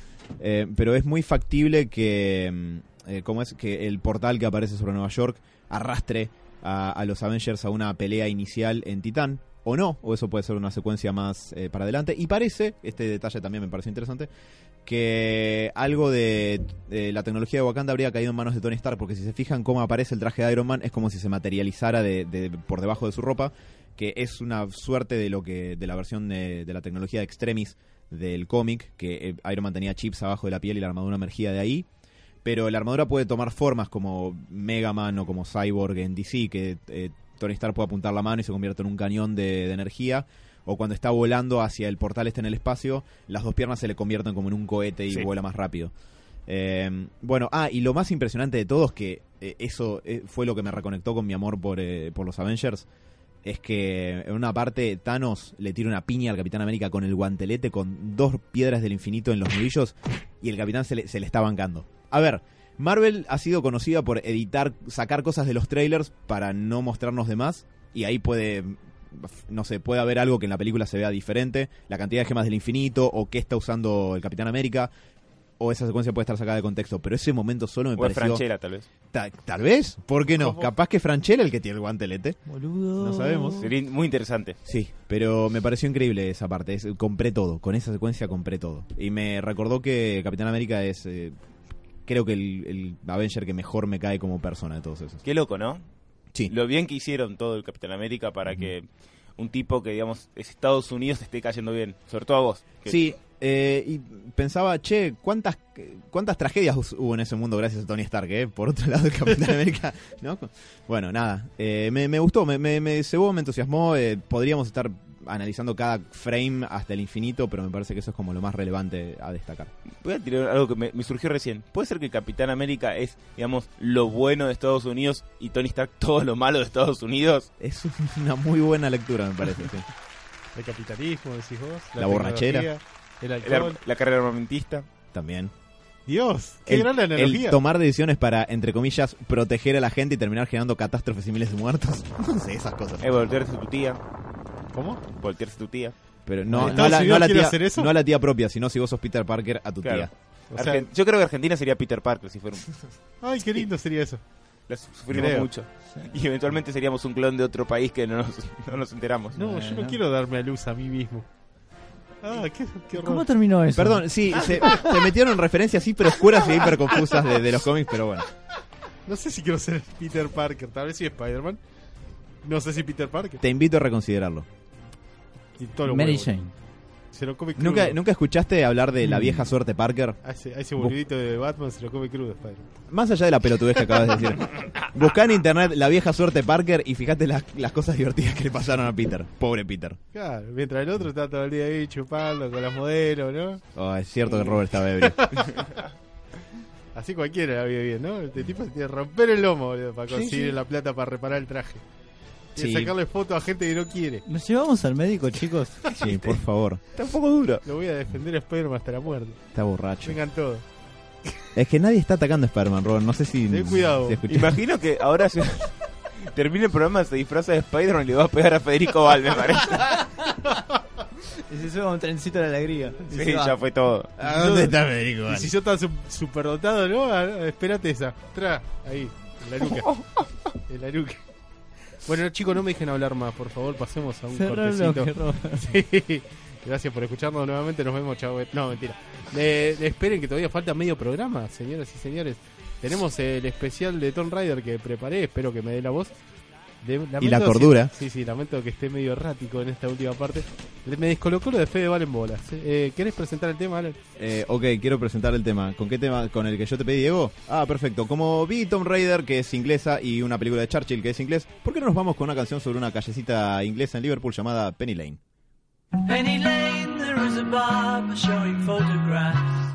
Eh, pero es muy factible que, mm, eh, como es que el portal que aparece sobre Nueva York arrastre a, los Avengers a una pelea inicial en Titán, o no, o eso puede ser una secuencia más eh, para adelante. Y parece, este detalle también me parece interesante, que algo de, la tecnología de Wakanda habría caído en manos de Tony Stark, porque si se fijan cómo aparece el traje de Iron Man, es como si se materializara de, por debajo de su ropa, que es una suerte de lo que de la versión de, de la tecnología de Extremis del cómic, que eh, Iron Man tenía chips abajo de la piel y la armadura emergía de ahí. Pero la armadura puede tomar formas como Mega Man o como Cyborg en DC, que eh, Tony Stark puede apuntar la mano y se convierte en un cañón de, de energía. O cuando está volando hacia el portal este en el espacio, las dos piernas se le convierten como en un cohete y Sí. vuela más rápido. Eh, bueno, ah, y lo más impresionante de todo es que eh, eso eh, fue lo que me reconectó con mi amor por, por los Avengers. Es que en una parte Thanos le tira una piña al Capitán América con el guantelete con dos piedras del infinito en los nudillos y el Capitán se le, se le está bancando. A ver, Marvel ha sido conocida por editar, sacar cosas de los trailers para no mostrarnos de más y ahí puede, no sé, puede haber algo que en la película se vea diferente, la cantidad de gemas del infinito o qué está usando el Capitán América o esa secuencia puede estar sacada de contexto, pero ese momento solo me o es pareció... Franchella, tal vez. Ta- tal vez, ¿por qué no? ¿Cómo? Capaz que Franchella el que tiene el guantelete. Boludo. No sabemos. Sería muy interesante. Sí, pero me pareció increíble esa parte. Es- compré todo. Con esa secuencia compré todo. Y me recordó que Capitán América es, eh, creo que el, el Avenger que mejor me cae como persona de todos esos. Qué loco, ¿no? Sí. Lo bien que hicieron todo el Capitán América para que un tipo que, digamos, es Estados Unidos esté cayendo bien. Sobre todo a vos. que Sí, Eh, y pensaba, che, ¿cuántas, cuántas tragedias hubo en ese mundo gracias a Tony Stark, eh? Por otro [laughs] lado, el Capitán América, ¿no? Bueno, nada, eh, me, me gustó, me, me, me cebó, me entusiasmó. eh, podríamos estar analizando cada frame hasta el infinito, pero me parece que eso es como lo más relevante a destacar. Voy a tirar algo que me, me surgió recién. ¿Puede ser que Capitán América es, digamos, lo bueno de Estados Unidos y Tony Stark [laughs] todo lo malo de Estados Unidos? Es una muy buena lectura, me parece, sí. [laughs] El capitalismo, decís vos. La borrachera. El El alcohol. ar- la carrera armamentista. También. Dios, qué El, gran la el analogía. tomar decisiones para, entre comillas, proteger a la gente y terminar generando catástrofes y miles de muertos. [laughs] No sé, esas cosas. Es voltearse a tu tía. ¿Cómo? Voltearse a tu tía. Pero no, ¿Estados no, a la, Unidos no a la quiere tía, hacer eso? no a la tía propia, sino si vos sos Peter Parker, a tu Claro. tía. O sea, Argen- Yo creo que Argentina sería Peter Parker si fuera un... [laughs] ay, qué lindo sería eso. La su- sufrimos Creo. mucho. Y eventualmente seríamos un clon de otro país que no nos, [laughs] no nos enteramos. No, yo no Bueno. quiero darme a luz a mí mismo. Ah, qué, qué ¿Cómo terminó eso? Perdón, sí, se, se metieron referencias hiper oscuras y hiper confusas de, de los cómics, pero bueno. No sé si quiero ser Peter Parker, tal vez sí Spider-Man. No sé si Peter Parker. Te invito a reconsiderarlo. Y todo lo Mary huevo. Jane. Se lo come crudo. ¿Nunca, ¿Nunca escuchaste hablar de Mm. la vieja suerte Parker? A ese, a ese boludito de Batman se lo come crudo Spider-Man. Más allá de la pelotudez que acabas de decir. [laughs] Buscá en internet la vieja suerte Parker y fíjate las, las cosas divertidas que le pasaron a Peter. Pobre Peter. Claro, mientras el otro está todo el día ahí chupando con las modelos, ¿no? Oh, es cierto que Robert estaba ebrio. [laughs] Así cualquiera la vive bien, ¿no? Este tipo se tiene que romper el lomo, boludo, para Sí, conseguir sí. la plata para reparar el traje. Y Sí. sacarle fotos a gente que no quiere. ¿Nos llevamos al médico, chicos? [laughs] Sí, por favor. Está un poco duro. Lo voy a defender a Spider-Man hasta la muerte. Está borracho. Vengan todos. Es que nadie está atacando a Spider-Man, Robert. No sé si. Ten cuidado. si Imagino que ahora se... [laughs] termina el programa, se disfraza de Spider-Man y le va a pegar a Federico Val, me parece. [laughs] Y se sube a un trencito de la alegría. Y Sí, ya fue todo. ¿A dónde está Federico? Y si yo tan su- superdotado, ¿no? Ah, Espérate esa. Tra, ahí, en la nuca. en la nuca. Bueno, chicos, no me dejen hablar más, por favor, pasemos a un Cerrá el cortecito. [laughs] Sí. Gracias por escucharnos nuevamente. Nos vemos, chavo. No, mentira. Le esperen que todavía falta medio programa, señoras y señores. Tenemos el especial de Tomb Raider que preparé. Espero que me dé la voz. De- lamento Y la si- cordura. sí, sí, lamento que esté medio errático en esta última parte. Me descolocó lo de Fede Valen Bolas. Eh, ¿Querés presentar el tema, Alan? Eh, ok, quiero presentar el tema. ¿Con qué tema? ¿Con el que yo te pedí, Diego? Ah, perfecto. Como vi Tom Raider, que es inglesa, y una película de Churchill, que es inglés, ¿por qué no nos vamos con una canción sobre una callecita inglesa en Liverpool llamada Penny Lane? Penny Lane, there is a barber showing photographs